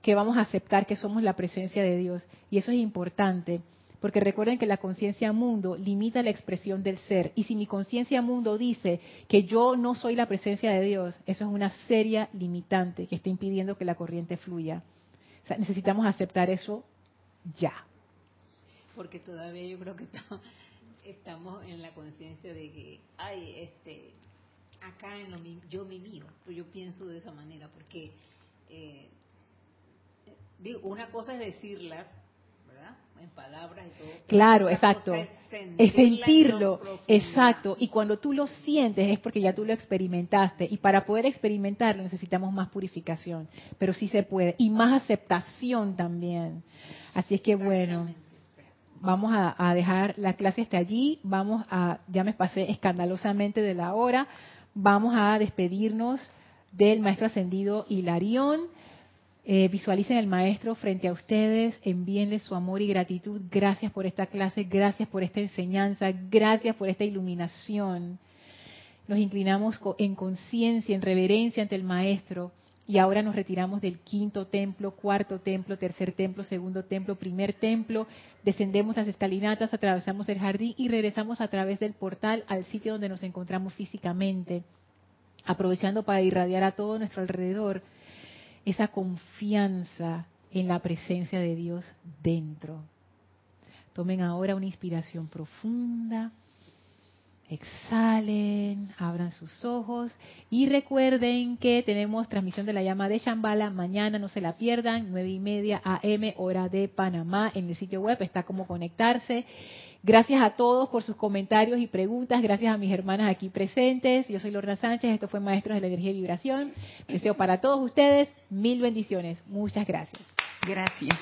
que vamos a aceptar que somos la presencia de Dios y eso es importante. Porque recuerden que la conciencia mundo limita la expresión del ser. Y si mi conciencia mundo dice que yo no soy la presencia de Dios, eso es una seria limitante que está impidiendo que la corriente fluya. O sea, necesitamos aceptar eso ya. Porque todavía yo creo que estamos en la conciencia de que, ay, este, acá en lo yo me pues yo pienso de esa manera, porque eh, digo, una cosa es decirlas, ¿verdad? En palabras y todo. Claro, exacto. Es, es sentirlo, exacto. Y cuando tú lo sientes es porque ya tú lo experimentaste. Y para poder experimentarlo necesitamos más purificación. Pero sí se puede. Y más aceptación también. Así es que bueno vamos a, dejar la clase hasta allí, vamos a, ya me pasé escandalosamente de la hora, vamos a despedirnos del maestro ascendido Hilarión. Eh, visualicen el maestro frente a ustedes, envíenle su amor y gratitud. Gracias por esta clase, gracias por esta enseñanza, gracias por esta iluminación. Nos inclinamos en conciencia, en reverencia ante el maestro y ahora nos retiramos del quinto templo, cuarto templo, tercer templo, segundo templo, primer templo, descendemos las escalinatas, atravesamos el jardín y regresamos a través del portal al sitio donde nos encontramos físicamente, aprovechando para irradiar a todo nuestro alrededor esa confianza en la presencia de Dios dentro. Tomen ahora una inspiración profunda. Exhalen, abran sus ojos y recuerden que tenemos transmisión de la llama de Shambhala mañana, no se la pierdan, nueve y media AM, hora de Panamá, en el sitio web está como conectarse. Gracias a todos por sus comentarios y preguntas, gracias a mis hermanas aquí presentes. Yo soy Lorna Sánchez, esto fue Maestros de la Energía y Vibración. Deseo para todos ustedes mil bendiciones. Muchas gracias. Gracias.